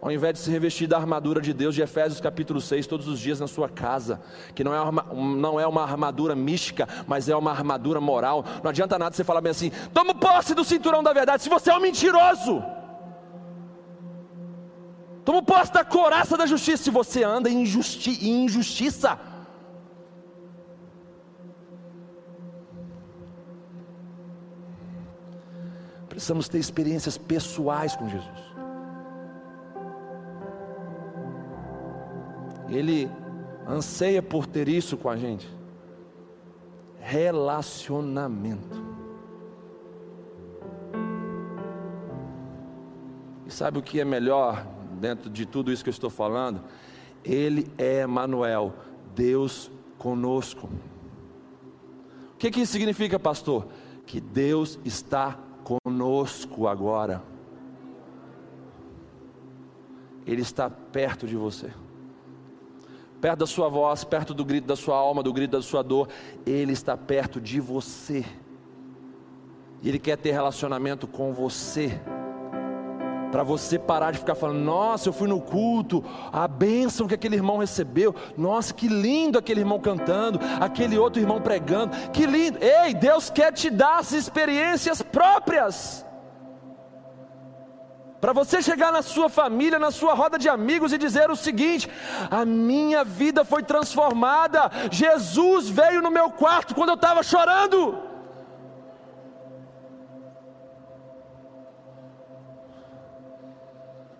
ao invés de se revestir da armadura de Deus de Efésios capítulo 6, todos os dias na sua casa, que não é, uma, não é uma armadura mística, mas é uma armadura moral. Não adianta nada você falar bem assim: toma posse do cinturão da verdade, se você é um mentiroso. Toma posse da coraça da justiça, se você anda em, injusti em injustiça. Precisamos ter experiências pessoais com Jesus. Ele anseia por ter isso com a gente. Relacionamento. E sabe o que é melhor dentro de tudo isso que eu estou falando? Ele é Manuel, Deus conosco. O que, que isso significa, pastor? Que Deus está conosco agora. Ele está perto de você perto da sua voz, perto do grito da sua alma, do grito da sua dor, Ele está perto de você. Ele quer ter relacionamento com você. Para você parar de ficar falando, nossa, eu fui no culto, a bênção que aquele irmão recebeu, nossa, que lindo aquele irmão cantando, aquele outro irmão pregando, que lindo. Ei, Deus quer te dar as experiências próprias. Para você chegar na sua família, na sua roda de amigos e dizer o seguinte: a minha vida foi transformada, Jesus veio no meu quarto quando eu estava chorando.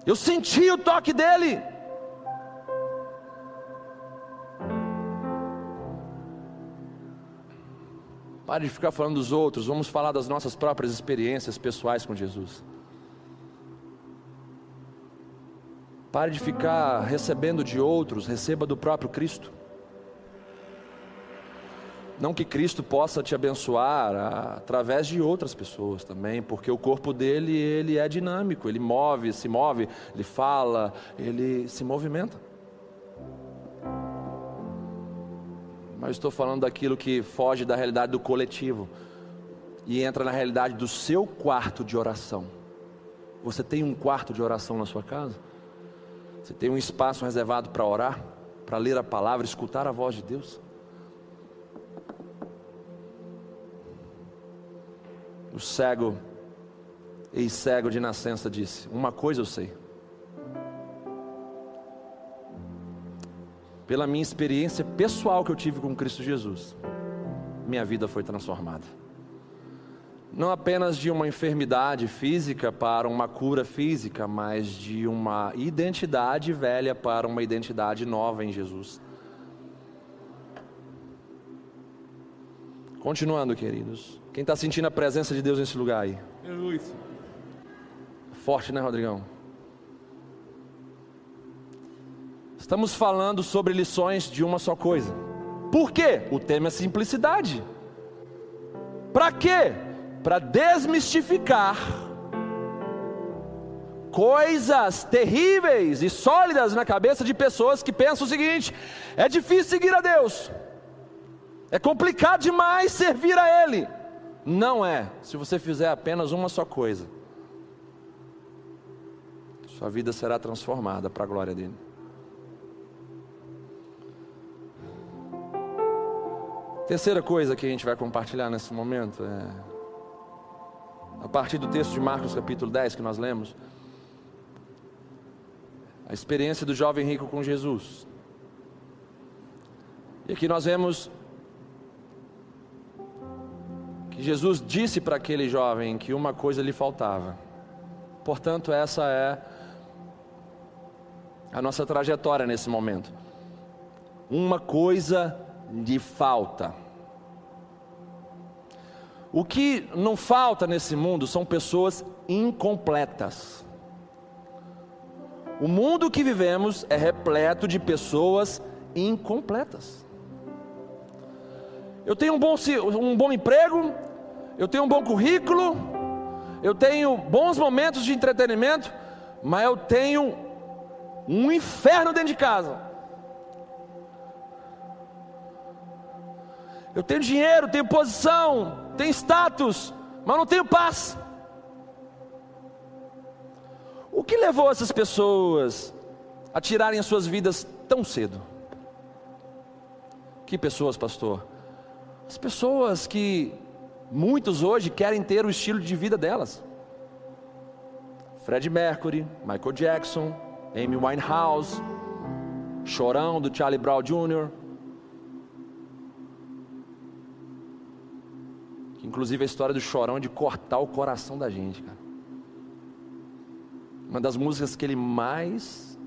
Eu senti o toque dele. Pare de ficar falando dos outros, vamos falar das nossas próprias experiências pessoais com Jesus. Pare de ficar recebendo de outros, receba do próprio Cristo. Não que Cristo possa te abençoar através de outras pessoas também, porque o corpo dele ele é dinâmico, ele move, se move, ele fala, ele se movimenta. Mas estou falando daquilo que foge da realidade do coletivo e entra na realidade do seu quarto de oração. Você tem um quarto de oração na sua casa? Você tem um espaço reservado para orar, para ler a palavra, escutar a voz de Deus? O cego, ex-cego de nascença, disse: Uma coisa eu sei. Pela minha experiência pessoal que eu tive com Cristo Jesus, minha vida foi transformada não apenas de uma enfermidade física para uma cura física, mas de uma identidade velha para uma identidade nova em Jesus. Continuando, queridos. Quem está sentindo a presença de Deus nesse lugar aí? Forte, né, Rodrigão? Estamos falando sobre lições de uma só coisa. Por quê? O tema é simplicidade. Para quê? para desmistificar coisas terríveis e sólidas na cabeça de pessoas que pensam o seguinte: é difícil seguir a Deus, é complicado demais servir a Ele. Não é, se você fizer apenas uma só coisa, sua vida será transformada para a glória dele. Terceira coisa que a gente vai compartilhar nesse momento é a partir do texto de Marcos capítulo 10 que nós lemos, a experiência do jovem rico com Jesus. E aqui nós vemos que Jesus disse para aquele jovem que uma coisa lhe faltava. Portanto, essa é a nossa trajetória nesse momento. Uma coisa lhe falta. O que não falta nesse mundo são pessoas incompletas. O mundo que vivemos é repleto de pessoas incompletas. Eu tenho um bom, um bom emprego, eu tenho um bom currículo, eu tenho bons momentos de entretenimento, mas eu tenho um inferno dentro de casa. Eu tenho dinheiro, tenho posição, tenho status, mas não tenho paz. O que levou essas pessoas a tirarem as suas vidas tão cedo? Que pessoas, pastor? As pessoas que muitos hoje querem ter o estilo de vida delas. Fred Mercury, Michael Jackson, Amy Winehouse, Chorão do Charlie Brown Jr., Inclusive a história do chorão de cortar o coração da gente, cara. Uma das músicas que ele mais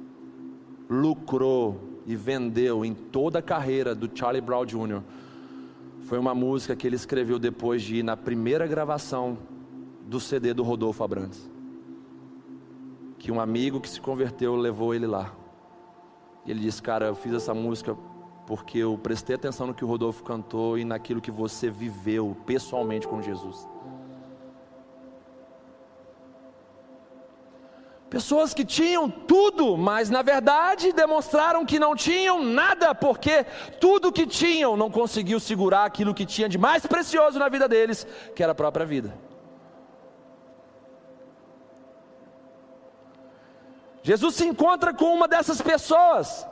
lucrou e vendeu em toda a carreira do Charlie Brown Jr. foi uma música que ele escreveu depois de ir na primeira gravação do CD do Rodolfo Abrantes. Que um amigo que se converteu levou ele lá. E ele disse: Cara, eu fiz essa música porque eu prestei atenção no que o Rodolfo cantou e naquilo que você viveu pessoalmente com Jesus. Pessoas que tinham tudo, mas na verdade demonstraram que não tinham nada, porque tudo que tinham não conseguiu segurar aquilo que tinha de mais precioso na vida deles, que era a própria vida. Jesus se encontra com uma dessas pessoas.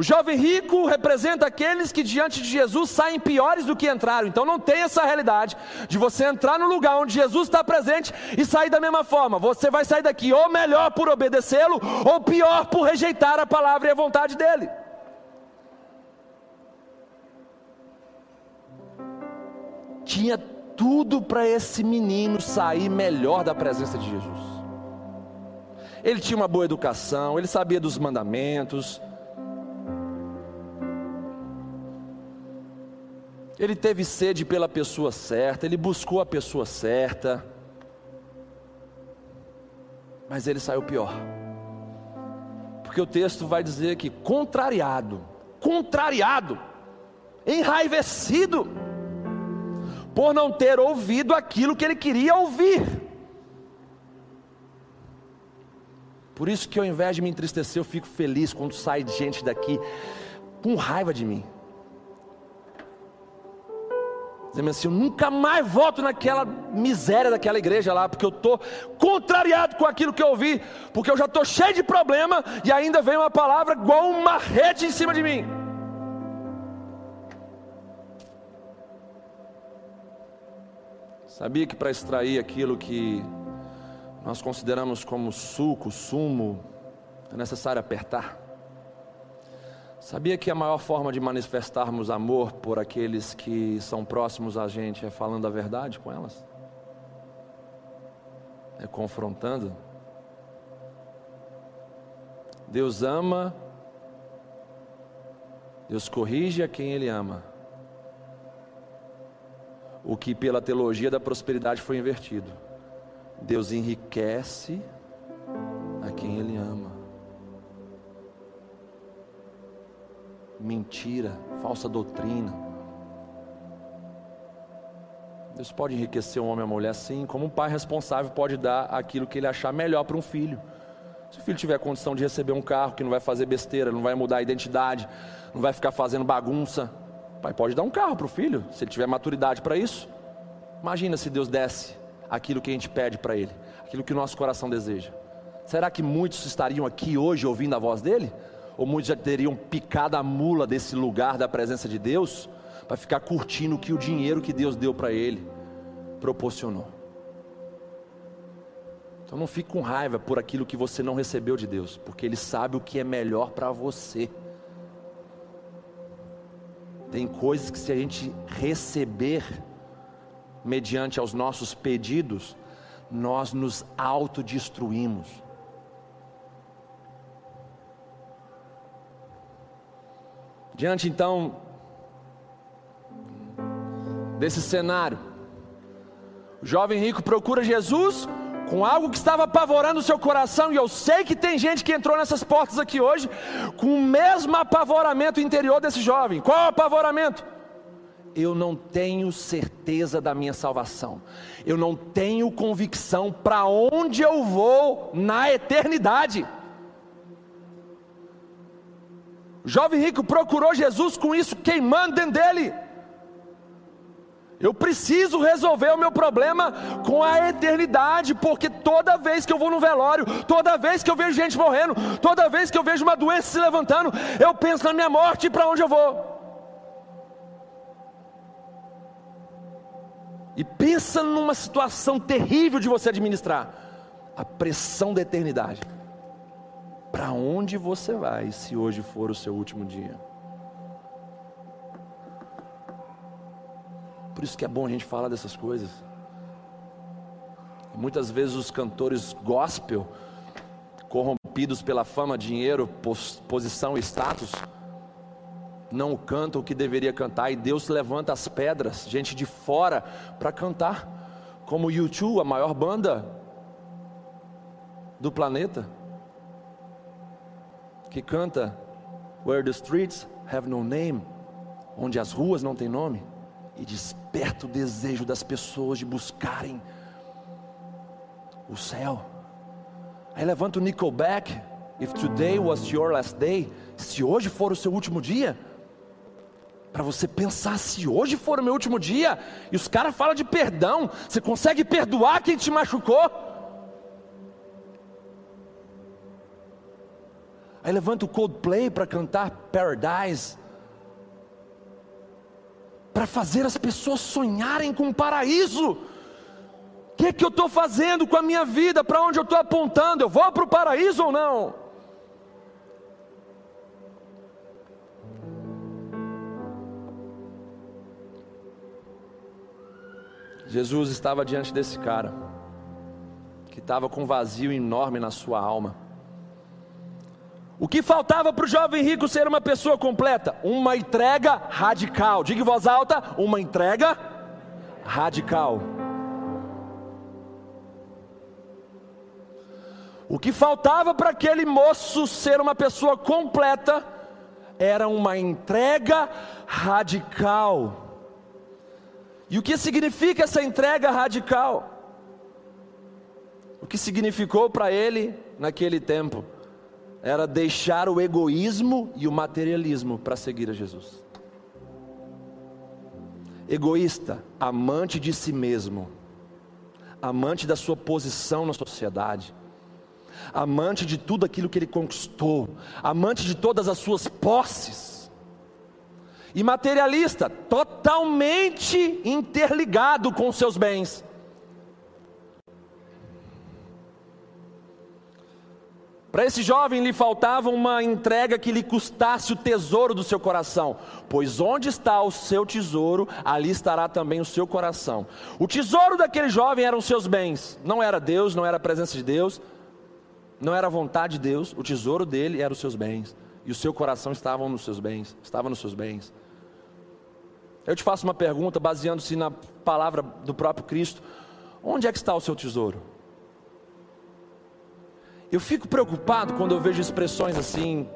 O jovem rico representa aqueles que diante de Jesus saem piores do que entraram. Então não tem essa realidade de você entrar no lugar onde Jesus está presente e sair da mesma forma. Você vai sair daqui ou melhor por obedecê-lo, ou pior por rejeitar a palavra e a vontade dele. Tinha tudo para esse menino sair melhor da presença de Jesus. Ele tinha uma boa educação, ele sabia dos mandamentos, Ele teve sede pela pessoa certa, ele buscou a pessoa certa, mas ele saiu pior. Porque o texto vai dizer que contrariado, contrariado, enraivecido, por não ter ouvido aquilo que ele queria ouvir. Por isso que ao invés de me entristecer, eu fico feliz quando sai gente daqui com raiva de mim. Dizendo assim, eu nunca mais volto naquela miséria daquela igreja lá, porque eu estou contrariado com aquilo que eu ouvi, porque eu já estou cheio de problema e ainda vem uma palavra igual uma rede em cima de mim. Sabia que para extrair aquilo que nós consideramos como suco, sumo, é necessário apertar? Sabia que a maior forma de manifestarmos amor por aqueles que são próximos a gente é falando a verdade com elas? É confrontando? Deus ama, Deus corrige a quem Ele ama. O que pela teologia da prosperidade foi invertido. Deus enriquece a quem Ele ama. Mentira, falsa doutrina. Deus pode enriquecer um homem e uma mulher sim, como um pai responsável pode dar aquilo que ele achar melhor para um filho. Se o filho tiver condição de receber um carro que não vai fazer besteira, não vai mudar a identidade, não vai ficar fazendo bagunça, o pai pode dar um carro para o filho, se ele tiver maturidade para isso. Imagina se Deus desse aquilo que a gente pede para Ele, aquilo que o nosso coração deseja. Será que muitos estariam aqui hoje ouvindo a voz dele? Ou muitos já teriam picado a mula desse lugar da presença de Deus, para ficar curtindo o que o dinheiro que Deus deu para ele proporcionou. Então não fique com raiva por aquilo que você não recebeu de Deus, porque Ele sabe o que é melhor para você. Tem coisas que se a gente receber mediante aos nossos pedidos, nós nos autodestruímos. Diante então desse cenário, o jovem rico procura Jesus com algo que estava apavorando o seu coração, e eu sei que tem gente que entrou nessas portas aqui hoje com o mesmo apavoramento interior desse jovem. Qual é o apavoramento? Eu não tenho certeza da minha salvação, eu não tenho convicção para onde eu vou na eternidade. O jovem rico procurou Jesus com isso queimando dentro dele. Eu preciso resolver o meu problema com a eternidade, porque toda vez que eu vou no velório, toda vez que eu vejo gente morrendo, toda vez que eu vejo uma doença se levantando, eu penso na minha morte e para onde eu vou. E pensa numa situação terrível de você administrar a pressão da eternidade. Para onde você vai se hoje for o seu último dia? Por isso que é bom a gente falar dessas coisas. Muitas vezes os cantores gospel, corrompidos pela fama, dinheiro, posição e status, não cantam o que deveria cantar e Deus levanta as pedras, gente de fora, para cantar, como o U2, a maior banda do planeta, que canta Where the streets have no name, onde as ruas não têm nome e desperta o desejo das pessoas de buscarem o céu. Aí levanta o Nickelback, if today was your last day, se hoje for o seu último dia, para você pensar, se hoje for o meu último dia, e os caras falam de perdão, você consegue perdoar quem te machucou? Aí levanta o Coldplay para cantar Paradise, para fazer as pessoas sonharem com o paraíso. O que, é que eu estou fazendo com a minha vida? Para onde eu estou apontando? Eu vou para o paraíso ou não? Jesus estava diante desse cara, que estava com um vazio enorme na sua alma. O que faltava para o jovem rico ser uma pessoa completa? Uma entrega radical. Diga em voz alta: uma entrega radical. O que faltava para aquele moço ser uma pessoa completa era uma entrega radical. E o que significa essa entrega radical? O que significou para ele naquele tempo? Era deixar o egoísmo e o materialismo para seguir a Jesus. Egoísta, amante de si mesmo, amante da sua posição na sociedade, amante de tudo aquilo que ele conquistou, amante de todas as suas posses, e materialista, totalmente interligado com seus bens. Para esse jovem lhe faltava uma entrega que lhe custasse o tesouro do seu coração, pois onde está o seu tesouro, ali estará também o seu coração. O tesouro daquele jovem eram seus bens, não era Deus, não era a presença de Deus, não era a vontade de Deus, o tesouro dele eram os seus bens, e o seu coração estava nos seus bens, estava nos seus bens. Eu te faço uma pergunta, baseando-se na palavra do próprio Cristo: onde é que está o seu tesouro? Eu fico preocupado quando eu vejo expressões assim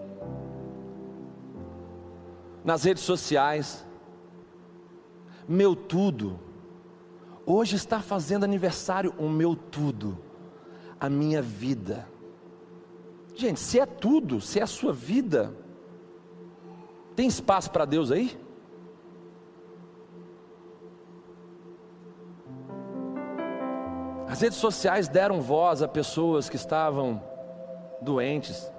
nas redes sociais. Meu tudo. Hoje está fazendo aniversário o meu tudo, a minha vida. Gente, se é tudo, se é a sua vida, tem espaço para Deus aí? As redes sociais deram voz a pessoas que estavam doentes,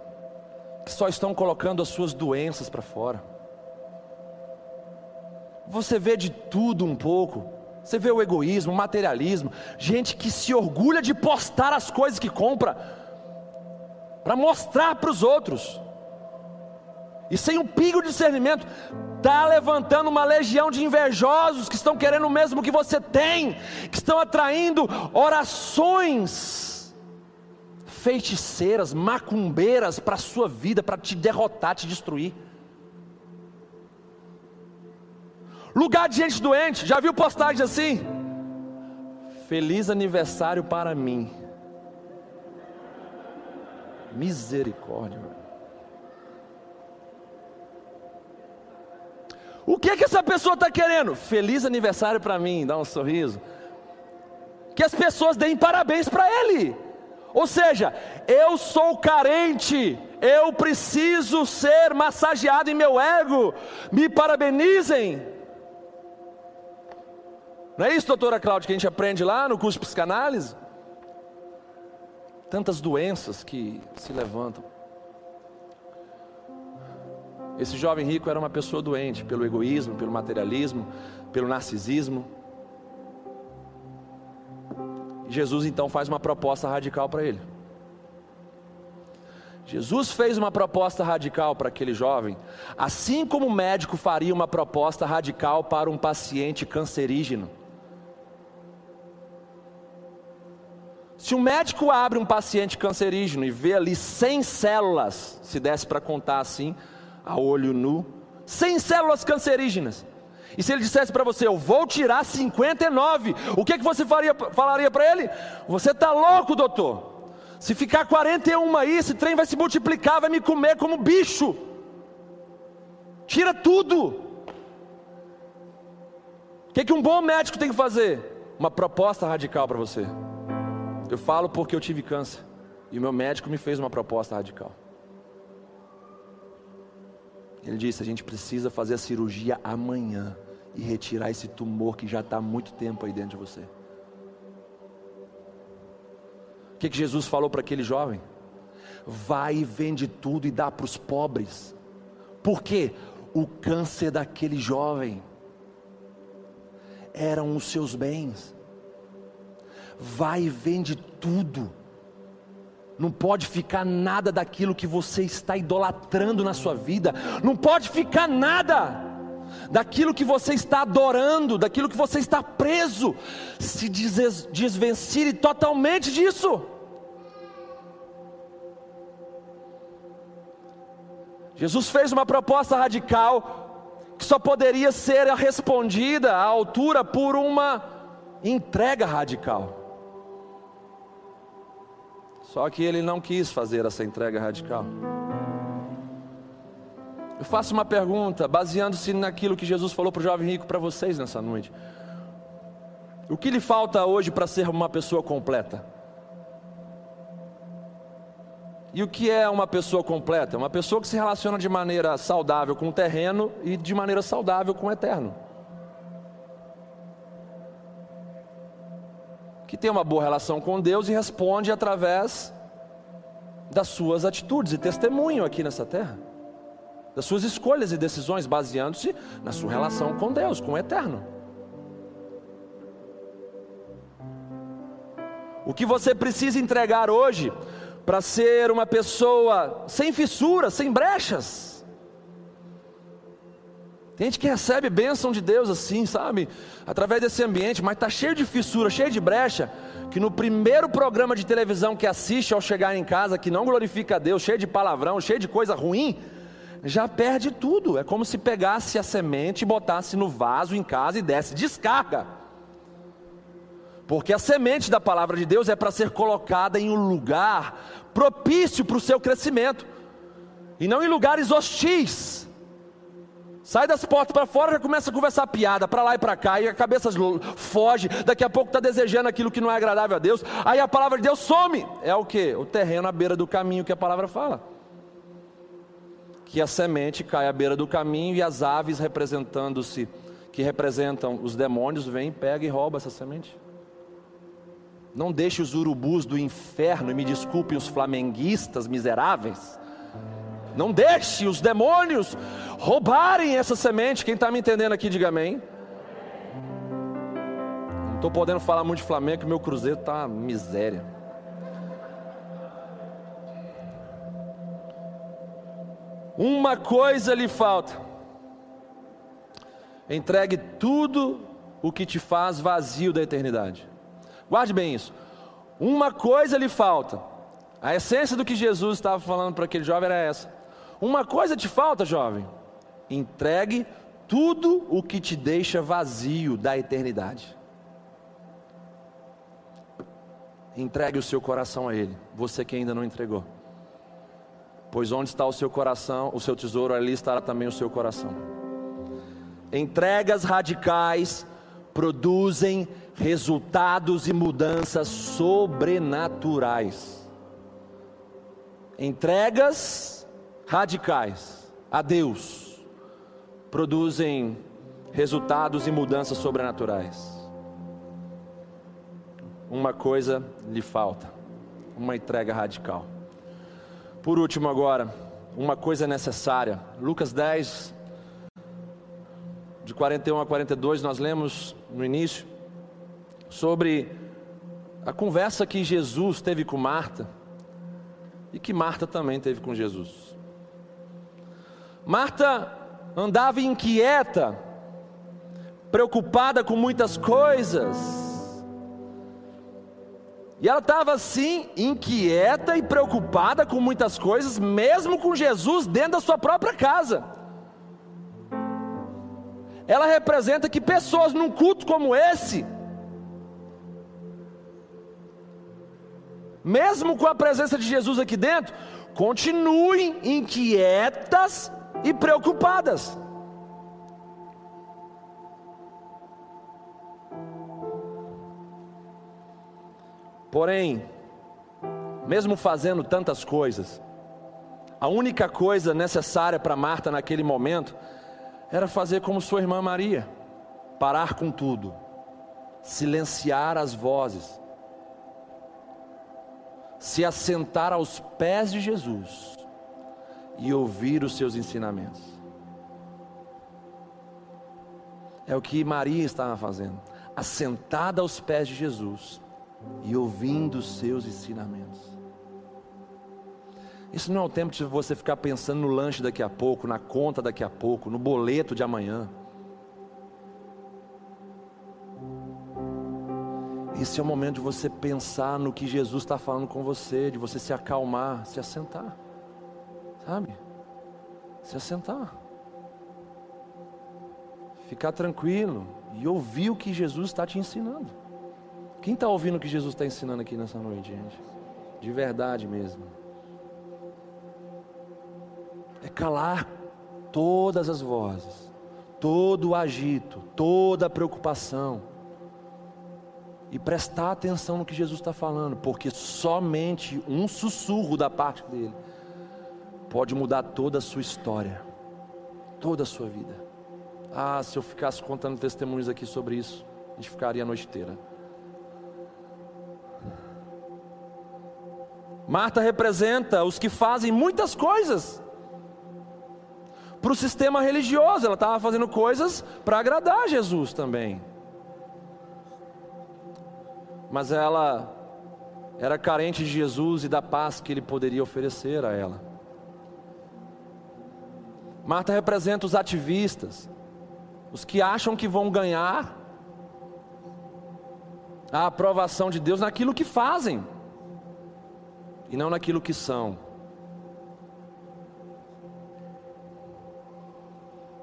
que só estão colocando as suas doenças para fora. Você vê de tudo um pouco. Você vê o egoísmo, o materialismo, gente que se orgulha de postar as coisas que compra para mostrar para os outros. E sem um pingo de discernimento, está levantando uma legião de invejosos que estão querendo o mesmo que você tem, que estão atraindo orações feiticeiras, macumbeiras para a sua vida, para te derrotar, te destruir. Lugar de gente doente, já viu postagem assim? Feliz aniversário para mim. Misericórdia. O que que essa pessoa está querendo? Feliz aniversário para mim, dá um sorriso. Que as pessoas deem parabéns para ele. Ou seja, eu sou carente, eu preciso ser massageado em meu ego. Me parabenizem. Não é isso, doutora Cláudia, que a gente aprende lá no curso de psicanálise? Tantas doenças que se levantam. Esse jovem rico era uma pessoa doente pelo egoísmo, pelo materialismo, pelo narcisismo. Jesus então faz uma proposta radical para ele. Jesus fez uma proposta radical para aquele jovem, assim como o médico faria uma proposta radical para um paciente cancerígeno. Se um médico abre um paciente cancerígeno e vê ali 100 células, se desse para contar assim, a olho nu, 100 células cancerígenas. E se ele dissesse para você, eu vou tirar 59, o que, que você faria, falaria para ele? Você está louco, doutor. Se ficar 41 aí, esse trem vai se multiplicar, vai me comer como bicho. Tira tudo. O que, que um bom médico tem que fazer? Uma proposta radical para você. Eu falo porque eu tive câncer. E o meu médico me fez uma proposta radical. Ele disse: a gente precisa fazer a cirurgia amanhã e retirar esse tumor que já está há muito tempo aí dentro de você. O que, que Jesus falou para aquele jovem? Vai e vende tudo e dá para os pobres. Por quê? O câncer daquele jovem eram os seus bens vai e vende tudo. Não pode ficar nada daquilo que você está idolatrando na sua vida. Não pode ficar nada daquilo que você está adorando, daquilo que você está preso. Se desvencilhe totalmente disso. Jesus fez uma proposta radical que só poderia ser respondida à altura por uma entrega radical. Só que ele não quis fazer essa entrega radical. Eu faço uma pergunta, baseando-se naquilo que Jesus falou para o jovem rico para vocês nessa noite. O que lhe falta hoje para ser uma pessoa completa? E o que é uma pessoa completa? Uma pessoa que se relaciona de maneira saudável com o terreno e de maneira saudável com o eterno. Que tem uma boa relação com Deus e responde através das suas atitudes e testemunho aqui nessa terra, das suas escolhas e decisões, baseando-se na sua relação com Deus, com o eterno. O que você precisa entregar hoje para ser uma pessoa sem fissuras, sem brechas, tem gente que recebe bênção de Deus assim, sabe? Através desse ambiente, mas está cheio de fissura, cheio de brecha, que no primeiro programa de televisão que assiste ao chegar em casa, que não glorifica a Deus, cheio de palavrão, cheio de coisa ruim, já perde tudo. É como se pegasse a semente e botasse no vaso em casa e desse descarga. Porque a semente da palavra de Deus é para ser colocada em um lugar propício para o seu crescimento, e não em lugares hostis Sai das portas para fora, já começa a conversar piada para lá e para cá, e a cabeça foge, daqui a pouco está desejando aquilo que não é agradável a Deus, aí a palavra de Deus some. É o que? O terreno à beira do caminho que a palavra fala. Que a semente cai à beira do caminho e as aves representando-se, que representam os demônios, vêm, pega e rouba essa semente. Não deixe os urubus do inferno, e me desculpem os flamenguistas miseráveis, Não deixe os demônios roubarem essa semente. Quem está me entendendo aqui, diga amém. Não estou podendo falar muito de Flamengo, meu Cruzeiro está miséria. Uma coisa lhe falta. Entregue tudo o que te faz vazio da eternidade. Guarde bem isso. Uma coisa lhe falta. A essência do que Jesus estava falando para aquele jovem era essa. Uma coisa te falta, jovem. Entregue tudo o que te deixa vazio da eternidade. Entregue o seu coração a Ele, você que ainda não entregou. Pois onde está o seu coração, o seu tesouro, ali estará também o seu coração. Entregas radicais produzem resultados e mudanças sobrenaturais. Entregas radicais a Deus produzem resultados e mudanças sobrenaturais. Uma coisa lhe falta: uma entrega radical. Por último, agora, uma coisa necessária. Lucas 10, de 41 a 42, nós lemos no início sobre a conversa que Jesus teve com Marta e que Marta também teve com Jesus. Marta andava inquieta, preocupada com muitas coisas. E ela estava assim, inquieta e preocupada com muitas coisas, mesmo com Jesus dentro da sua própria casa. Ela representa que pessoas num culto como esse, mesmo com a presença de Jesus aqui dentro, continuem inquietas e preocupadas. Porém, mesmo fazendo tantas coisas, a única coisa necessária para Marta naquele momento era fazer como sua irmã Maria, parar com tudo, silenciar as vozes se assentar aos pés de Jesus e ouvir os seus ensinamentos. É o que Maria estava fazendo, assentada aos pés de Jesus e ouvindo os seus ensinamentos. Isso não é o tempo de você ficar pensando no lanche daqui a pouco, na conta daqui a pouco, no boleto de amanhã. Esse é o momento de você pensar no que Jesus está falando com você, de você se acalmar, se assentar, sabe? Se assentar, ficar tranquilo e ouvir o que Jesus está te ensinando. Quem está ouvindo o que Jesus está ensinando aqui nessa noite, gente? De verdade mesmo. É calar todas as vozes, todo o agito, toda a preocupação e prestar atenção no que Jesus está falando, porque somente um sussurro da parte dele pode mudar toda a sua história, toda a sua vida. Ah, se eu ficasse contando testemunhos aqui sobre isso, a gente ficaria a noite inteira. Marta representa os que fazem muitas coisas para o sistema religioso, ela estava fazendo coisas para agradar Jesus também mas ela era carente de Jesus e da paz que ele poderia oferecer a ela. Marta representa os ativistas, os que acham que vão ganhar a aprovação de Deus naquilo que fazem e não naquilo que são.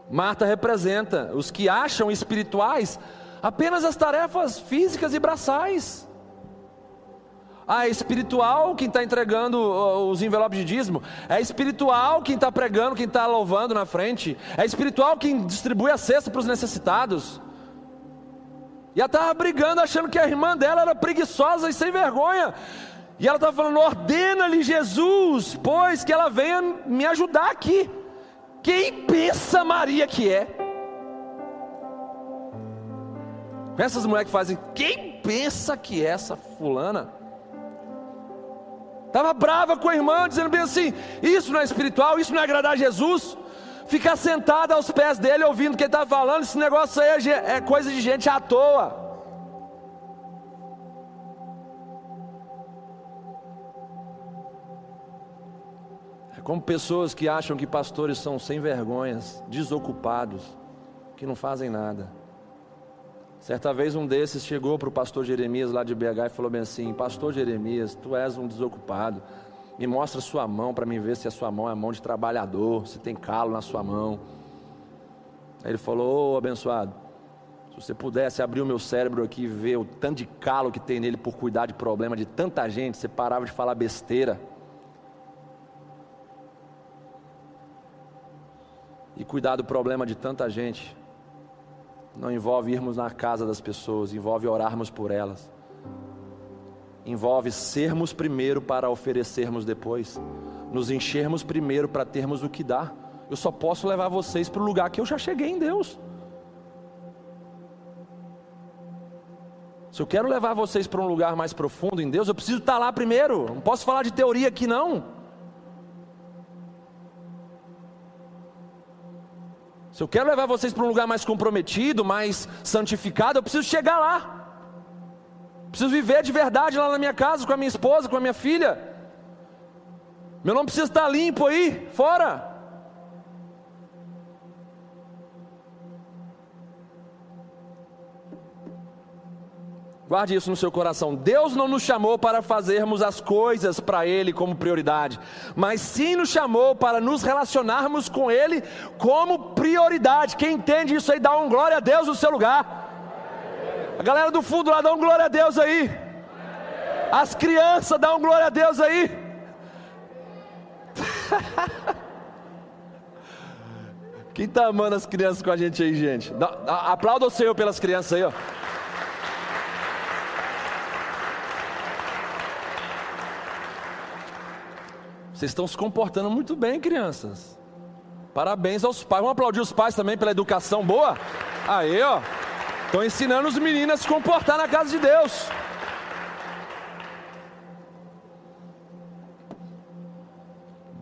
Marta representa os que acham espirituais apenas as tarefas físicas e braçais. Ah, é espiritual quem está entregando os envelopes de dízimo. É espiritual quem está pregando, quem está louvando na frente. É espiritual quem distribui a cesta para os necessitados. E ela estava brigando, achando que a irmã dela era preguiçosa e sem vergonha. E ela estava falando: ordena-lhe Jesus, pois que ela venha me ajudar aqui. Quem pensa Maria que é? Essas mulheres que fazem, quem pensa que é essa fulana? Estava brava com a irmã, dizendo bem assim: Isso não é espiritual, isso não é agradar a Jesus. Ficar sentada aos pés dele, ouvindo o que ele está falando, esse negócio aí é, é coisa de gente à toa. É como pessoas que acham que pastores são sem vergonhas, desocupados, que não fazem nada. Certa vez um desses chegou para o pastor Jeremias lá de BH e falou bem assim: Pastor Jeremias, tu és um desocupado. Me mostra sua mão para mim ver se a sua mão é mão de trabalhador, se tem calo na sua mão. Aí ele falou: Ô oh, abençoado, se você pudesse abrir o meu cérebro aqui e ver o tanto de calo que tem nele por cuidar de problema de tanta gente, você parava de falar besteira. E cuidar do problema de tanta gente não envolve irmos na casa das pessoas, envolve orarmos por elas. Envolve sermos primeiro para oferecermos depois. Nos enchermos primeiro para termos o que dar. Eu só posso levar vocês para o lugar que eu já cheguei em Deus. Se eu quero levar vocês para um lugar mais profundo em Deus, eu preciso estar lá primeiro. Não posso falar de teoria aqui não. Se eu quero levar vocês para um lugar mais comprometido, mais santificado, eu preciso chegar lá. Preciso viver de verdade lá na minha casa, com a minha esposa, com a minha filha. Meu nome precisa estar limpo aí, fora. Guarde isso no seu coração. Deus não nos chamou para fazermos as coisas para Ele como prioridade, mas sim nos chamou para nos relacionarmos com Ele como prioridade. Quem entende isso aí, dá um glória a Deus no seu lugar. A galera do fundo lá, dá um glória a Deus aí. As crianças, dá um glória a Deus aí. Quem está amando as crianças com a gente aí, gente? Aplauda o Senhor pelas crianças aí, ó. Vocês estão se comportando muito bem, crianças. Parabéns aos pais. Vamos aplaudir os pais também pela educação boa? Aí, ó. Estão ensinando os meninos a se comportar na casa de Deus.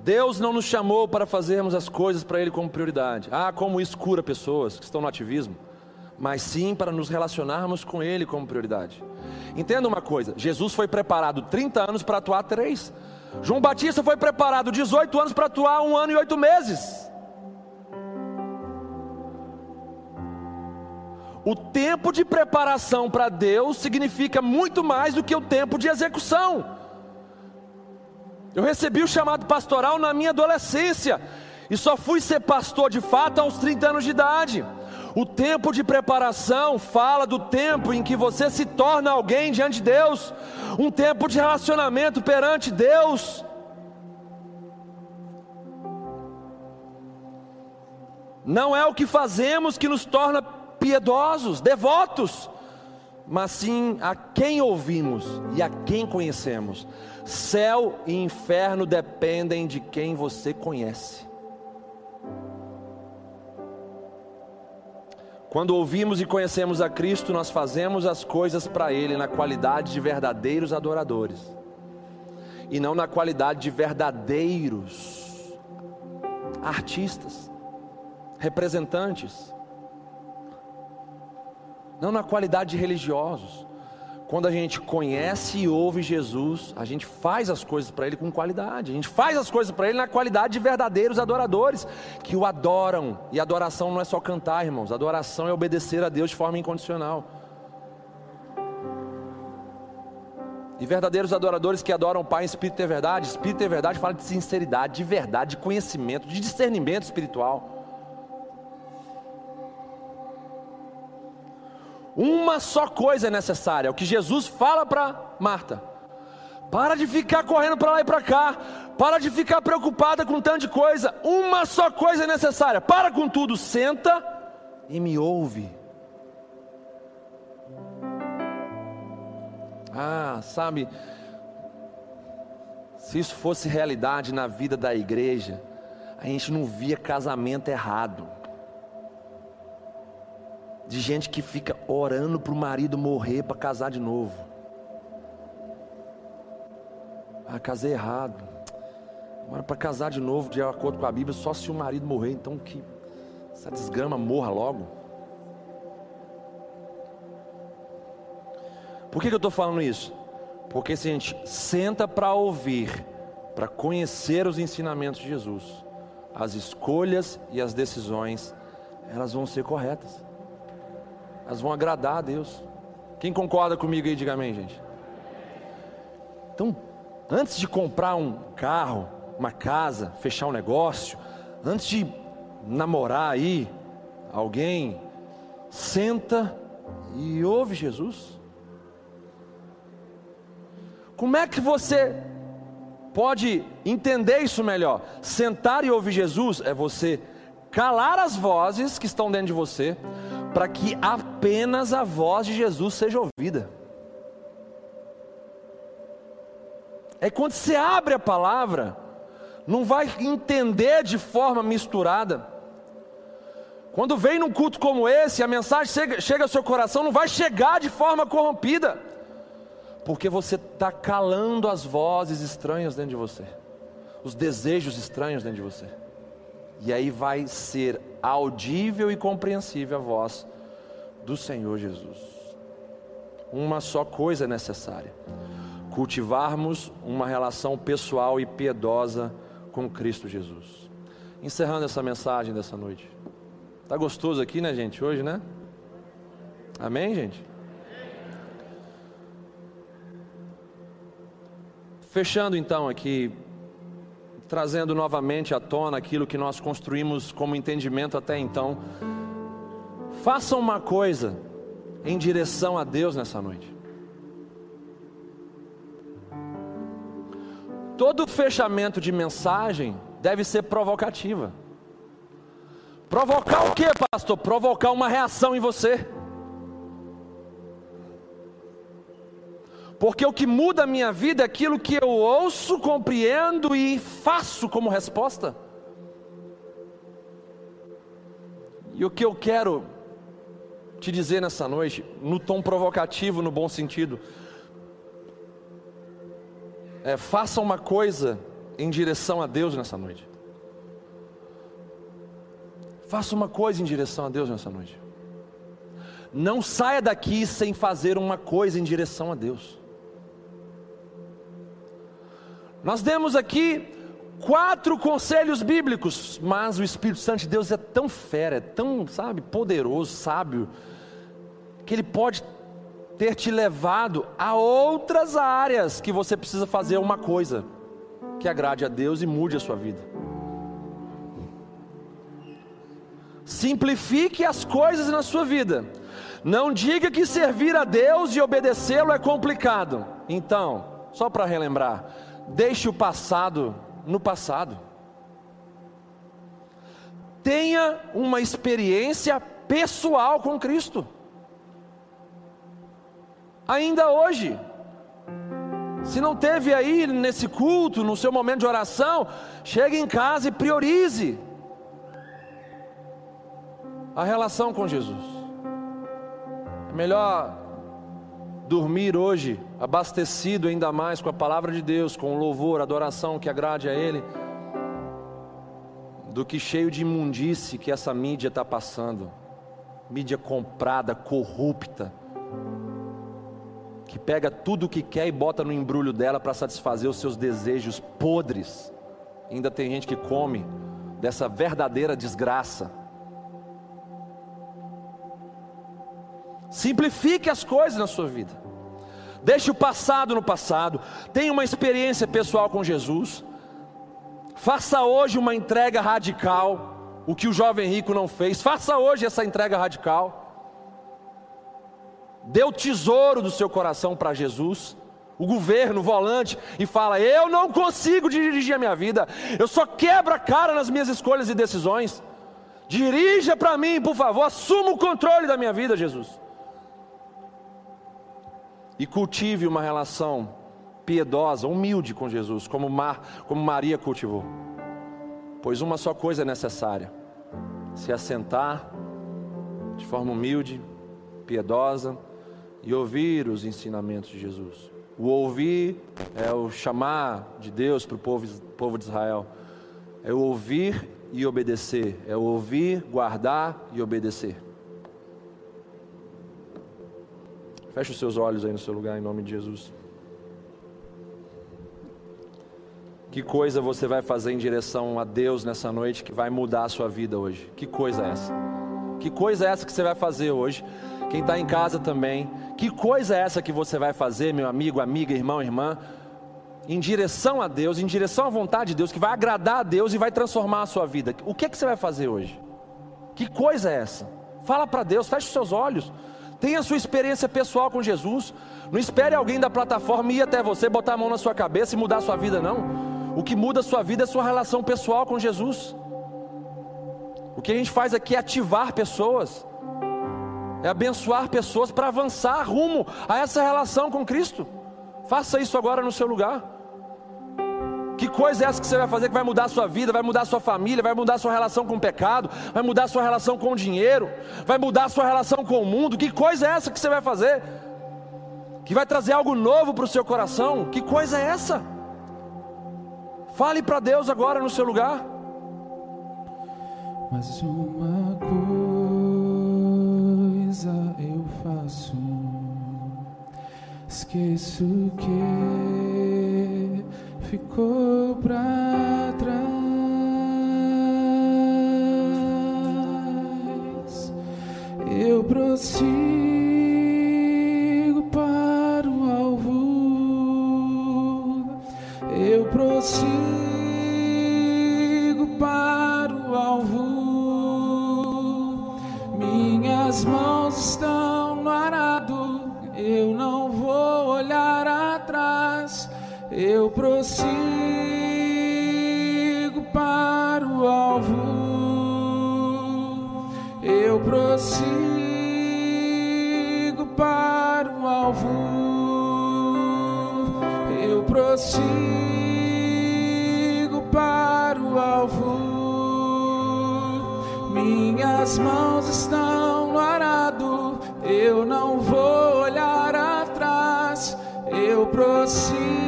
Deus não nos chamou para fazermos as coisas para Ele como prioridade. Ah, como isso cura pessoas que estão no ativismo. Mas sim para nos relacionarmos com Ele como prioridade. Entenda uma coisa: Jesus foi preparado 30 anos para atuar três. João Batista foi preparado 18 anos para atuar um ano e oito meses. O tempo de preparação para Deus significa muito mais do que o tempo de execução. Eu recebi o chamado pastoral na minha adolescência e só fui ser pastor de fato aos 30 anos de idade. O tempo de preparação fala do tempo em que você se torna alguém diante de Deus, um tempo de relacionamento perante Deus. Não é o que fazemos que nos torna piedosos, devotos, mas sim a quem ouvimos e a quem conhecemos. Céu e inferno dependem de quem você conhece. Quando ouvimos e conhecemos a Cristo, nós fazemos as coisas para Ele na qualidade de verdadeiros adoradores, e não na qualidade de verdadeiros artistas, representantes, não na qualidade de religiosos. Quando a gente conhece e ouve Jesus, a gente faz as coisas para Ele com qualidade. A gente faz as coisas para Ele na qualidade de verdadeiros adoradores que o adoram. E adoração não é só cantar, irmãos. Adoração é obedecer a Deus de forma incondicional. E verdadeiros adoradores que adoram o Pai em espírito e verdade. Espírito e verdade fala de sinceridade, de verdade, de conhecimento, de discernimento espiritual. Uma só coisa é necessária, é o que Jesus fala para Marta. Para de ficar correndo para lá e para cá. Para de ficar preocupada com tanto de coisa. Uma só coisa é necessária. Para com tudo, senta e me ouve. Ah, sabe, se isso fosse realidade na vida da igreja, a gente não via casamento errado de gente que fica orando para o marido morrer para casar de novo. Ah, casei errado. Agora, para casar de novo, de acordo com a Bíblia, só se o marido morrer, então que essa desgrama morra logo. Por que, que eu estou falando isso? Porque se a gente senta para ouvir, para conhecer os ensinamentos de Jesus, as escolhas e as decisões, elas vão ser corretas, elas vão agradar a Deus. Quem concorda comigo aí, diga amém, gente. Então, antes de comprar um carro, uma casa, fechar um negócio, antes de namorar aí alguém, senta e ouve Jesus. Como é que você pode entender isso melhor? Sentar e ouvir Jesus é você calar as vozes que estão dentro de você, para que apenas a voz de Jesus seja ouvida. É quando você abre a palavra, não vai entender de forma misturada. Quando vem num culto como esse, a mensagem chega, chega ao seu coração, não vai chegar de forma corrompida porque você está calando as vozes estranhas dentro de você, os desejos estranhos dentro de você, e aí vai ser audível e compreensível a voz do Senhor Jesus. Uma só coisa é necessária: cultivarmos uma relação pessoal e piedosa com Cristo Jesus. Encerrando essa mensagem dessa noite. Tá gostoso aqui, né, gente? Hoje, né? Amém, gente? Fechando então aqui, trazendo novamente à tona aquilo que nós construímos como entendimento até então. Faça uma coisa em direção a Deus nessa noite. Todo fechamento de mensagem deve ser provocativa. Provocar o que, pastor? Provocar uma reação em você. Porque o que muda a minha vida é aquilo que eu ouço, compreendo e faço como resposta. E o que eu quero te dizer nessa noite, no tom provocativo, no bom sentido, é, faça uma coisa em direção a Deus nessa noite. Faça uma coisa em direção a Deus nessa noite. Não saia daqui sem fazer uma coisa em direção a Deus. Nós demos aqui quatro conselhos bíblicos, mas o Espírito Santo de Deus é tão fera, é tão, sabe, poderoso, sábio, que ele pode ter te levado a outras áreas que você precisa fazer uma coisa que agrade a Deus e mude a sua vida. Simplifique as coisas na sua vida. Não diga que servir a Deus e obedecê-lo é complicado. Então, só para relembrar, Deixe o passado no passado. Tenha uma experiência pessoal com Cristo. Ainda hoje. Se não teve aí nesse culto, no seu momento de oração, chegue em casa e priorize a relação com Jesus. É melhor dormir hoje abastecido ainda mais com a palavra de Deus, com louvor, adoração que agrade a Ele, do que cheio de imundície que essa mídia está passando mídia comprada, corrupta, que pega tudo o que quer e bota no embrulho dela para satisfazer os seus desejos podres. Ainda tem gente que come dessa verdadeira desgraça. Simplifique as coisas na sua vida. Deixe o passado no passado. Tenha uma experiência pessoal com Jesus. Faça hoje uma entrega radical. O que o jovem rico não fez. Faça hoje essa entrega radical. Dê o tesouro do seu coração para Jesus. O governo, o volante, e fala: Eu não consigo dirigir a minha vida. Eu só quebro a cara nas minhas escolhas e decisões. Dirija para mim, por favor. Assuma o controle da minha vida, Jesus e cultive uma relação piedosa, humilde com Jesus, como, Mar, como Maria cultivou. Pois uma só coisa é necessária: se assentar de forma humilde, piedosa e ouvir os ensinamentos de Jesus. O ouvir é o chamar de Deus para o povo, povo de Israel. É o ouvir e obedecer. É o ouvir, guardar e obedecer. Feche os seus olhos aí no seu lugar, em nome de Jesus. Que coisa você vai fazer em direção a Deus nessa noite que vai mudar a sua vida hoje? Que coisa é essa? Que coisa é essa que você vai fazer hoje? Quem está em casa também. Que coisa é essa que você vai fazer, meu amigo, amiga, irmão, irmã? Em direção a Deus, em direção à vontade de Deus, que vai agradar a Deus e vai transformar a sua vida. O que, é que você vai fazer hoje? Que coisa é essa? Fala para Deus, feche os seus olhos. Tenha a sua experiência pessoal com Jesus. Não espere alguém da plataforma ir até você, botar a mão na sua cabeça e mudar a sua vida, não. O que muda a sua vida é a sua relação pessoal com Jesus. O que a gente faz aqui é ativar pessoas, é abençoar pessoas para avançar rumo a essa relação com Cristo. Faça isso agora no seu lugar. Que coisa é essa que você vai fazer que vai mudar a sua vida, vai mudar a sua família, vai mudar a sua relação com o pecado, vai mudar a sua relação com o dinheiro, vai mudar a sua relação com o mundo? Que coisa é essa que você vai fazer? Que vai trazer algo novo para o seu coração? Que coisa é essa? Fale para Deus agora no seu lugar. Mas uma coisa eu faço, esqueço que ficou para trás. Eu prossigo para o alvo. Eu prossigo para o alvo. Minhas mãos estão no arado, eu não vou olhar. Eu prossigo para o alvo. Eu prossigo para o alvo. Eu prossigo para o alvo. Minhas mãos estão no arado, eu não vou olhar atrás. Eu prossigo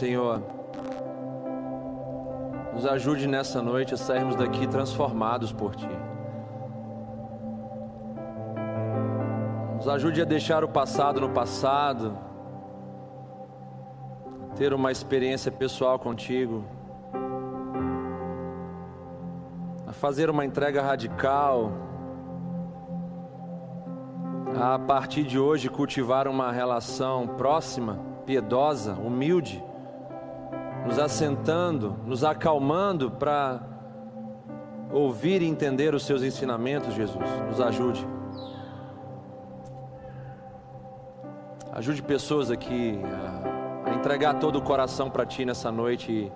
Senhor, nos ajude nessa noite a sairmos daqui transformados por Ti. Nos ajude a deixar o passado no passado, ter uma experiência pessoal contigo, a fazer uma entrega radical, a, a partir de hoje cultivar uma relação próxima, piedosa, humilde, nos assentando, nos acalmando para ouvir e entender os seus ensinamentos, Jesus. Nos ajude. Ajude pessoas aqui a, a entregar todo o coração para Ti nessa noite e,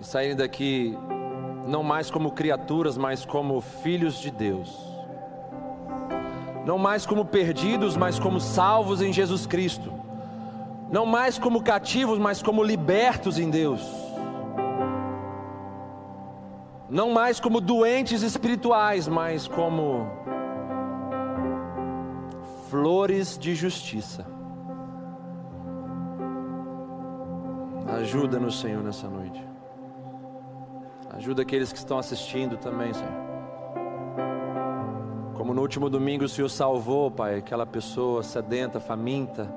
e saírem daqui não mais como criaturas, mas como filhos de Deus. Não mais como perdidos, mas como salvos em Jesus Cristo. Não mais como cativos, mas como libertos em Deus. Não mais como doentes espirituais, mas como flores de justiça. Ajuda-nos, Senhor, nessa noite. Ajuda aqueles que estão assistindo também, Senhor. Como no último domingo o Senhor salvou, Pai, aquela pessoa sedenta, faminta.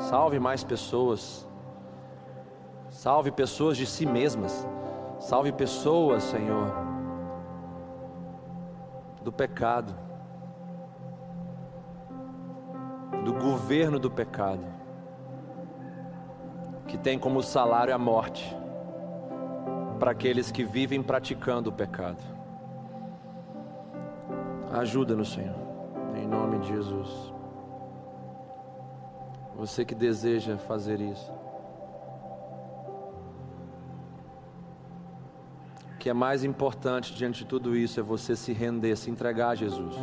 Salve mais pessoas. Salve pessoas de si mesmas. Salve pessoas, Senhor, do pecado, do governo do pecado, que tem como salário a morte para aqueles que vivem praticando o pecado. Ajuda-nos, Senhor, em nome de Jesus. Você que deseja fazer isso. O que é mais importante diante de tudo isso é você se render, se entregar a Jesus.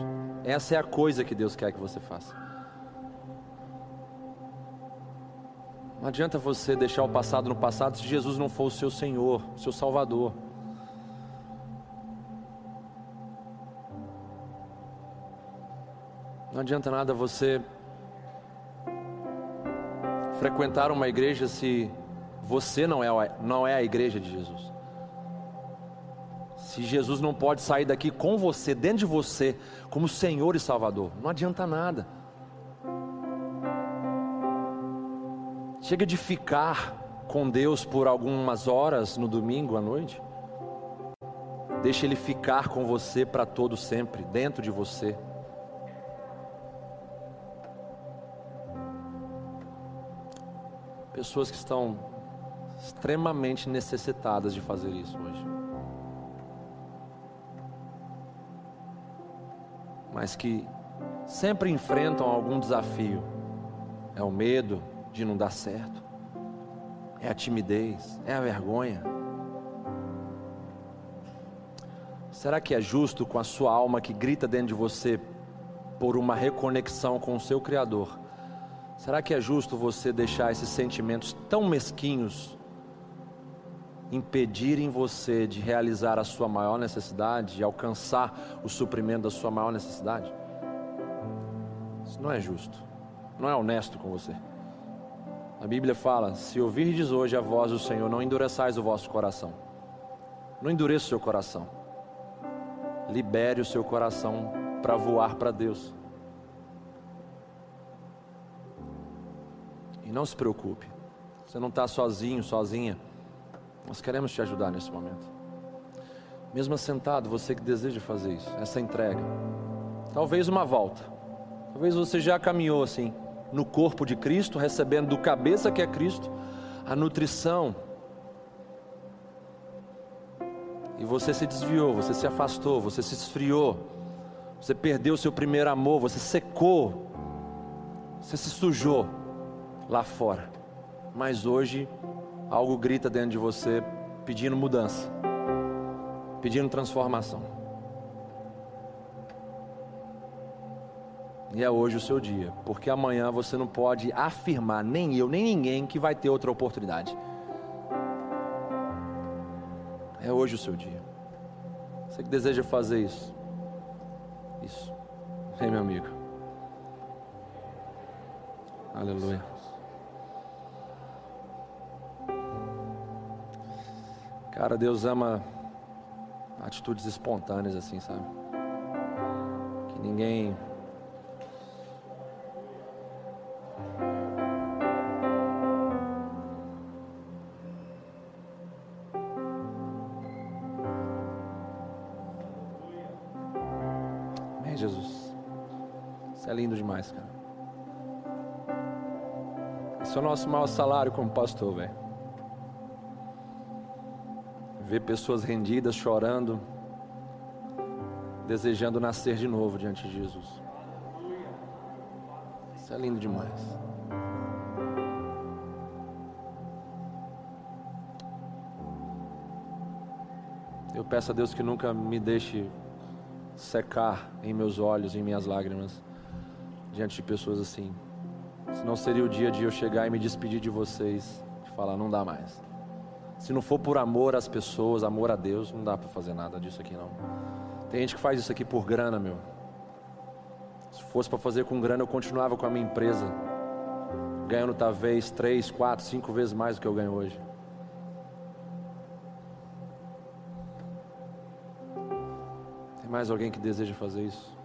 Essa é a coisa que Deus quer que você faça. Não adianta você deixar o passado no passado se Jesus não for o seu Senhor, o seu Salvador. Não adianta nada você frequentar uma igreja se você não é, não é a igreja de Jesus. Se Jesus não pode sair daqui com você, dentro de você, como Senhor e Salvador, não adianta nada. Chega de ficar com Deus por algumas horas no domingo à noite. Deixa Ele ficar com você para todo sempre, dentro de você. Pessoas que estão extremamente necessitadas de fazer isso hoje. Mas que sempre enfrentam algum desafio. É o medo, de não dar certo, é a timidez, é a vergonha. Será que é justo com a sua alma que grita dentro de você por uma reconexão com o seu Criador? Será que é justo você deixar esses sentimentos tão mesquinhos impedirem você de realizar a sua maior necessidade, de alcançar o suprimento da sua maior necessidade? Isso não é justo, não é honesto com você. A Bíblia fala: se ouvirdes hoje a voz do Senhor, não endureçais o vosso coração. Não endureça o seu coração. Libere o seu coração para voar para Deus. E não se preocupe. Você não está sozinho, sozinha. Nós queremos te ajudar nesse momento. Mesmo assentado, você que deseja fazer isso, essa entrega. Talvez uma volta. Talvez você já caminhou assim no corpo de Cristo, recebendo do cabeça que é Cristo a nutrição. E você se desviou, você se afastou, você se esfriou, você perdeu seu primeiro amor, você secou, você se sujou lá fora. Mas hoje algo grita dentro de você pedindo mudança, pedindo transformação. E é hoje o seu dia, porque amanhã você não pode afirmar, nem eu, nem ninguém, que vai ter outra oportunidade. É hoje o seu dia. Você que deseja fazer isso. Isso. Vem, meu amigo. Aleluia. Cara, Deus ama atitudes espontâneas assim, sabe? Que ninguém lindo demais, cara. Esse é o nosso maior salário como pastor, velho. Ver pessoas rendidas, chorando, desejando nascer de novo diante de Jesus. Isso é lindo demais. Eu peço a Deus que nunca me deixe secar em meus olhos, em minhas lágrimas diante de pessoas assim. Senão seria o dia de eu chegar e me despedir de vocês e falar: não dá mais. Se não for por amor às pessoas, amor a Deus, não dá para fazer nada disso aqui não. Tem gente que faz isso aqui por grana, meu. Se fosse para fazer com grana, eu continuava com a minha empresa, ganhando talvez três, quatro, cinco vezes mais do que eu ganho hoje. Tem mais alguém que deseja fazer isso?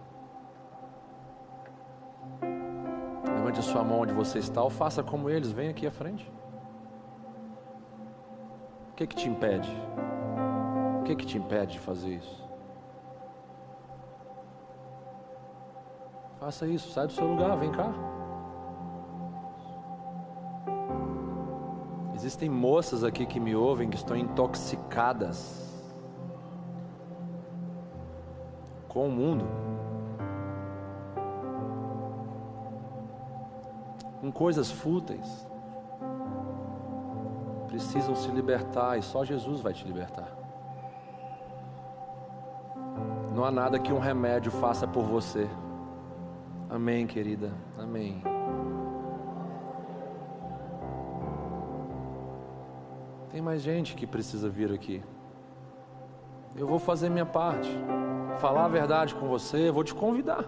Levante a sua mão onde você está ou faça como eles, vem aqui à frente. O que que te impede? O que que te impede de fazer isso? Faça isso, sai do seu lugar, vem cá. Existem moças aqui que me ouvem que estão intoxicadas com o mundo. com coisas fúteis, precisam se libertar e só Jesus vai te libertar. Não há nada que um remédio faça por você. Amém, querida. Amém. Tem mais gente que precisa vir aqui. Eu vou fazer minha parte, falar a verdade com você, vou te convidar.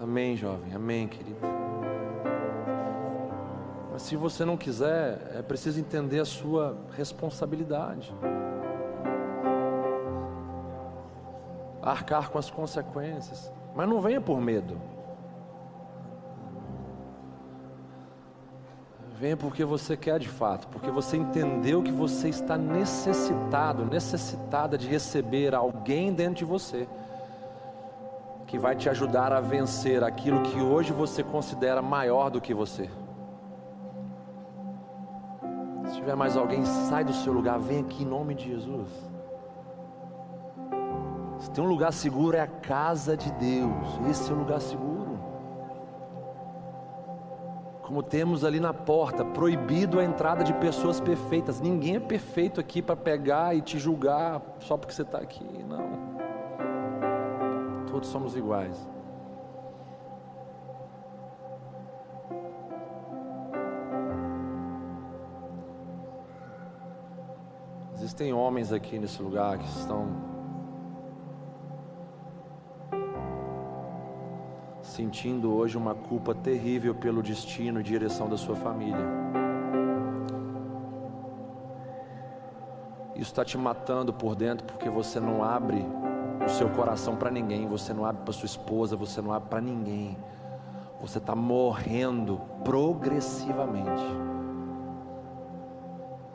Amém, jovem, amém, querido. Mas se você não quiser, é preciso entender a sua responsabilidade. Arcar com as consequências. Mas não venha por medo. Venha porque você quer de fato, porque você entendeu que você está necessitado, necessitada de receber alguém dentro de você que vai te ajudar a vencer aquilo que hoje você considera maior do que você. Tiver mais alguém, sai do seu lugar, vem aqui em nome de Jesus. Se tem um lugar seguro, é a casa de Deus. Esse é o lugar seguro como temos ali na porta, proibido a entrada de pessoas perfeitas. Ninguém é perfeito aqui para pegar e te julgar só porque você está aqui, não. Todos somos iguais. Existem homens aqui nesse lugar que estão sentindo hoje uma culpa terrível pelo destino e direção da sua família. Isso está te matando por dentro porque você não abre o seu coração para ninguém, você não abre para sua esposa, você não abre para ninguém. Você está morrendo progressivamente.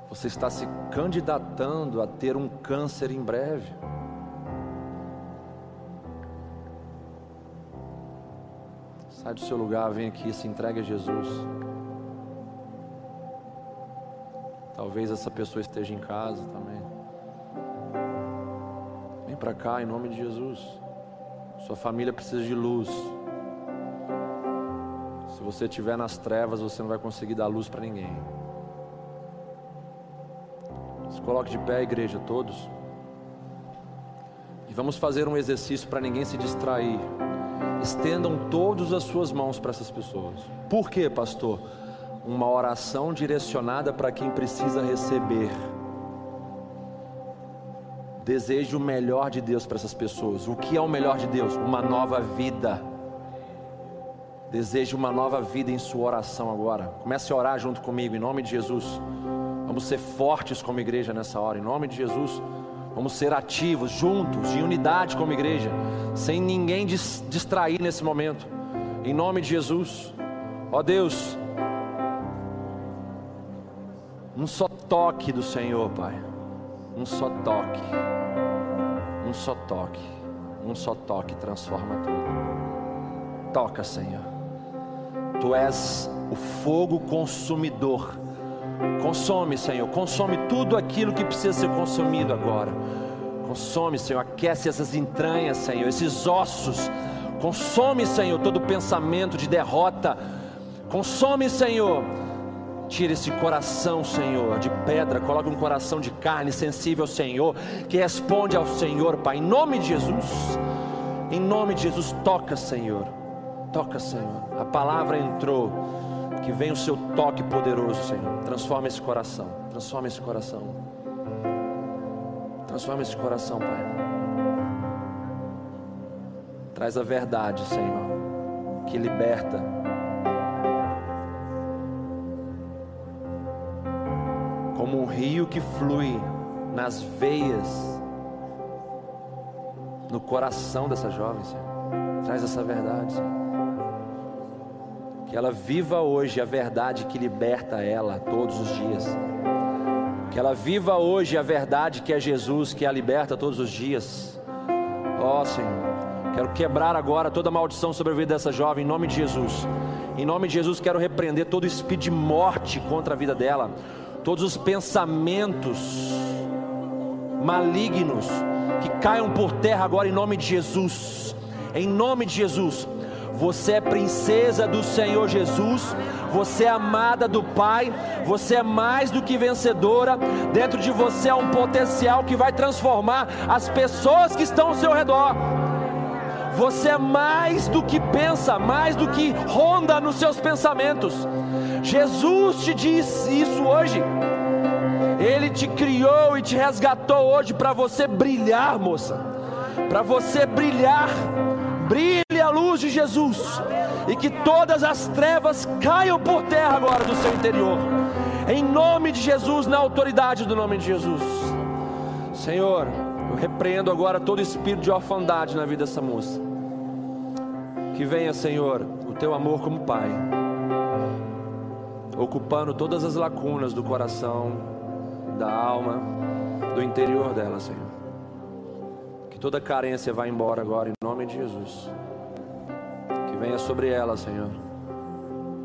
Você está se candidatando a ter um câncer em breve. Sai do seu lugar, vem aqui, se entregue a Jesus. Talvez essa pessoa esteja em casa também. Vem para cá em nome de Jesus. Sua família precisa de luz. Se você estiver nas trevas, você não vai conseguir dar luz para ninguém. Se coloque de pé, igreja, todos. E vamos fazer um exercício para ninguém se distrair estendam todas as suas mãos para essas pessoas. Por quê, pastor? Uma oração direcionada para quem precisa receber. Deseje o melhor de Deus para essas pessoas. O que é o melhor de Deus? Uma nova vida. Deseje uma nova vida em sua oração agora. Comece a orar junto comigo, em nome de Jesus. Vamos ser fortes como igreja nessa hora, em nome de Jesus. Vamos ser ativos, juntos, em unidade como igreja, sem ninguém distrair nesse momento. Em nome de Jesus. Ó Deus, um só toque do Senhor, Pai. Um só toque. Um só toque. Um só toque transforma tudo. Toca, Senhor. Tu és o fogo consumidor Consome, Senhor, consome tudo aquilo que precisa ser consumido agora. Consome, Senhor, aquece essas entranhas, Senhor, esses ossos. Consome, Senhor, todo pensamento de derrota. Consome, Senhor. Tira esse coração, Senhor, de pedra, coloca um coração de carne sensível Senhor, que responde ao Senhor, Pai, em nome de Jesus. Em nome de Jesus, toca, Senhor. Toca, Senhor. A palavra entrou que venha o seu toque poderoso, Senhor. Transforma esse coração. Transforma esse coração. Transforma esse coração, Pai. Traz a verdade, Senhor, que liberta. Como um rio que flui nas veias, no coração dessa jovem, Senhor. Traz essa verdade, Senhor. Que ela viva hoje a verdade que liberta ela todos os dias. Que ela viva hoje a verdade que é Jesus, que a liberta todos os dias. Ó oh, Senhor, quero quebrar agora toda maldição sobre a vida dessa jovem, em nome de Jesus. Em nome de Jesus, quero repreender todo espírito de morte contra a vida dela, todos os pensamentos malignos que caiam por terra agora, em nome de Jesus. Em nome de Jesus você é princesa do Senhor Jesus, você é amada do Pai, você é mais do que vencedora. Dentro de você há um potencial que vai transformar as pessoas que estão ao seu redor. Você é mais do que pensa, mais do que ronda nos seus pensamentos. Jesus te diz isso hoje. Ele te criou e te resgatou hoje para você brilhar, moça. Para você brilhar. Brilhe a luz de Jesus. E que todas as trevas caiam por terra agora do seu interior. Em nome de Jesus, na autoridade do nome de Jesus. Senhor, eu repreendo agora todo espírito de orfandade na vida dessa moça. Que venha, Senhor, o teu amor como Pai, ocupando todas as lacunas do coração, da alma, do interior dela, Senhor. Que toda carência vá embora agora, de Jesus. Que venha sobre ela, Senhor,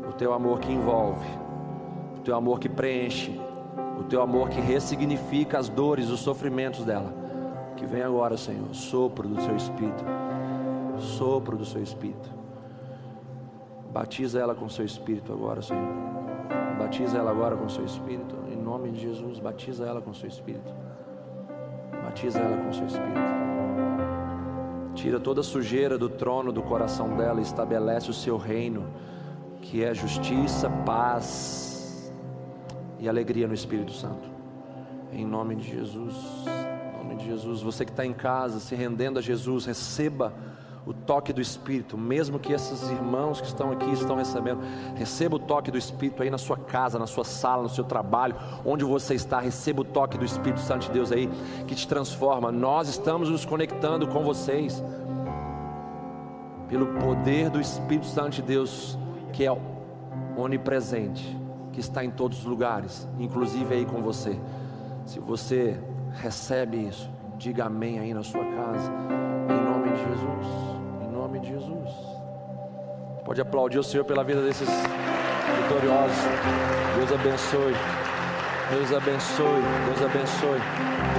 o teu amor que envolve, o teu amor que preenche, o teu amor que ressignifica as dores, os sofrimentos dela. Que venha agora, Senhor, sopro do seu espírito, sopro do seu espírito. Batiza ela com seu espírito agora, Senhor. Batiza ela agora com seu espírito, em nome de Jesus. Batiza ela com seu espírito. Batiza ela com seu espírito. Tira toda a sujeira do trono do coração dela e estabelece o seu reino, que é justiça, paz, e alegria no Espírito Santo. Em nome de Jesus. Em nome de Jesus. Você que está em casa, se rendendo a Jesus, receba o toque do Espírito, mesmo que esses irmãos que estão aqui estão recebendo, receba o toque do Espírito aí na sua casa, na sua sala, no seu trabalho, onde você está, receba o toque do Espírito Santo de Deus aí, que te transforma. Nós estamos nos conectando com vocês, pelo poder do Espírito Santo de Deus, que é onipresente que está em todos os lugares, inclusive aí com você. Se você recebe isso, diga amém aí na sua casa, em nome de Jesus. Em nome de Jesus. Pode aplaudir o Senhor pela vida desses vitoriosos. Deus abençoe. Deus abençoe. Deus abençoe.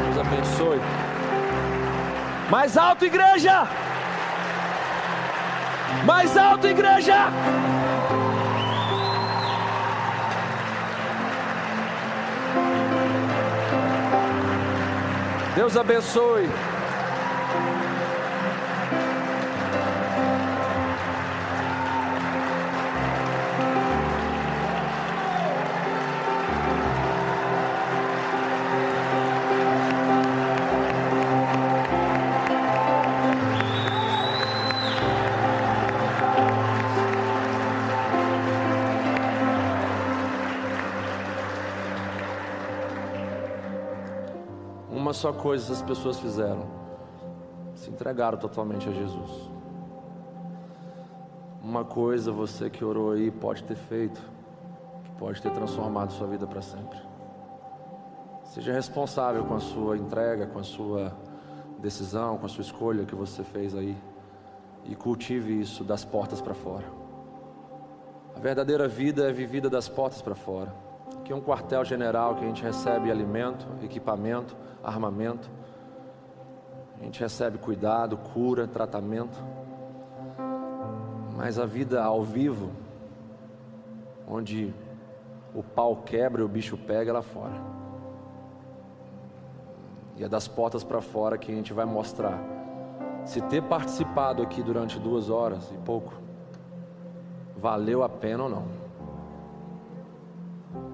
Deus abençoe. Mais alto, igreja! Mais alto, igreja! Deus abençoe. Só coisa as pessoas fizeram: se entregaram totalmente a Jesus. Uma coisa você que orou aí pode ter feito, que pode ter transformado sua vida para sempre. Seja responsável com a sua entrega, com a sua decisão, com a sua escolha que você fez aí. E cultive isso das portas para fora. A verdadeira vida é vivida das portas para fora. Aqui é um quartel-general que a gente recebe alimento, equipamento, armamento. A gente recebe cuidado, cura, tratamento. Mas a vida ao vivo, onde o pau quebra e o bicho pega é lá fora. E é das portas para fora que a gente vai mostrar se ter participado aqui durante duas horas e pouco valeu a pena ou não.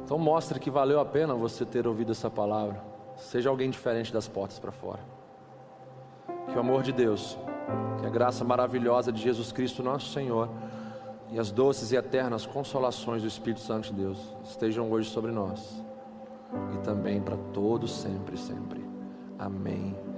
Então mostre que valeu a pena você ter ouvido essa palavra. Seja alguém diferente das portas para fora. Que o amor de Deus, que a graça maravilhosa de Jesus Cristo, nosso Senhor, e as doces e eternas consolações do Espírito Santo de Deus estejam hoje sobre nós e também para todos sempre, sempre. Amém.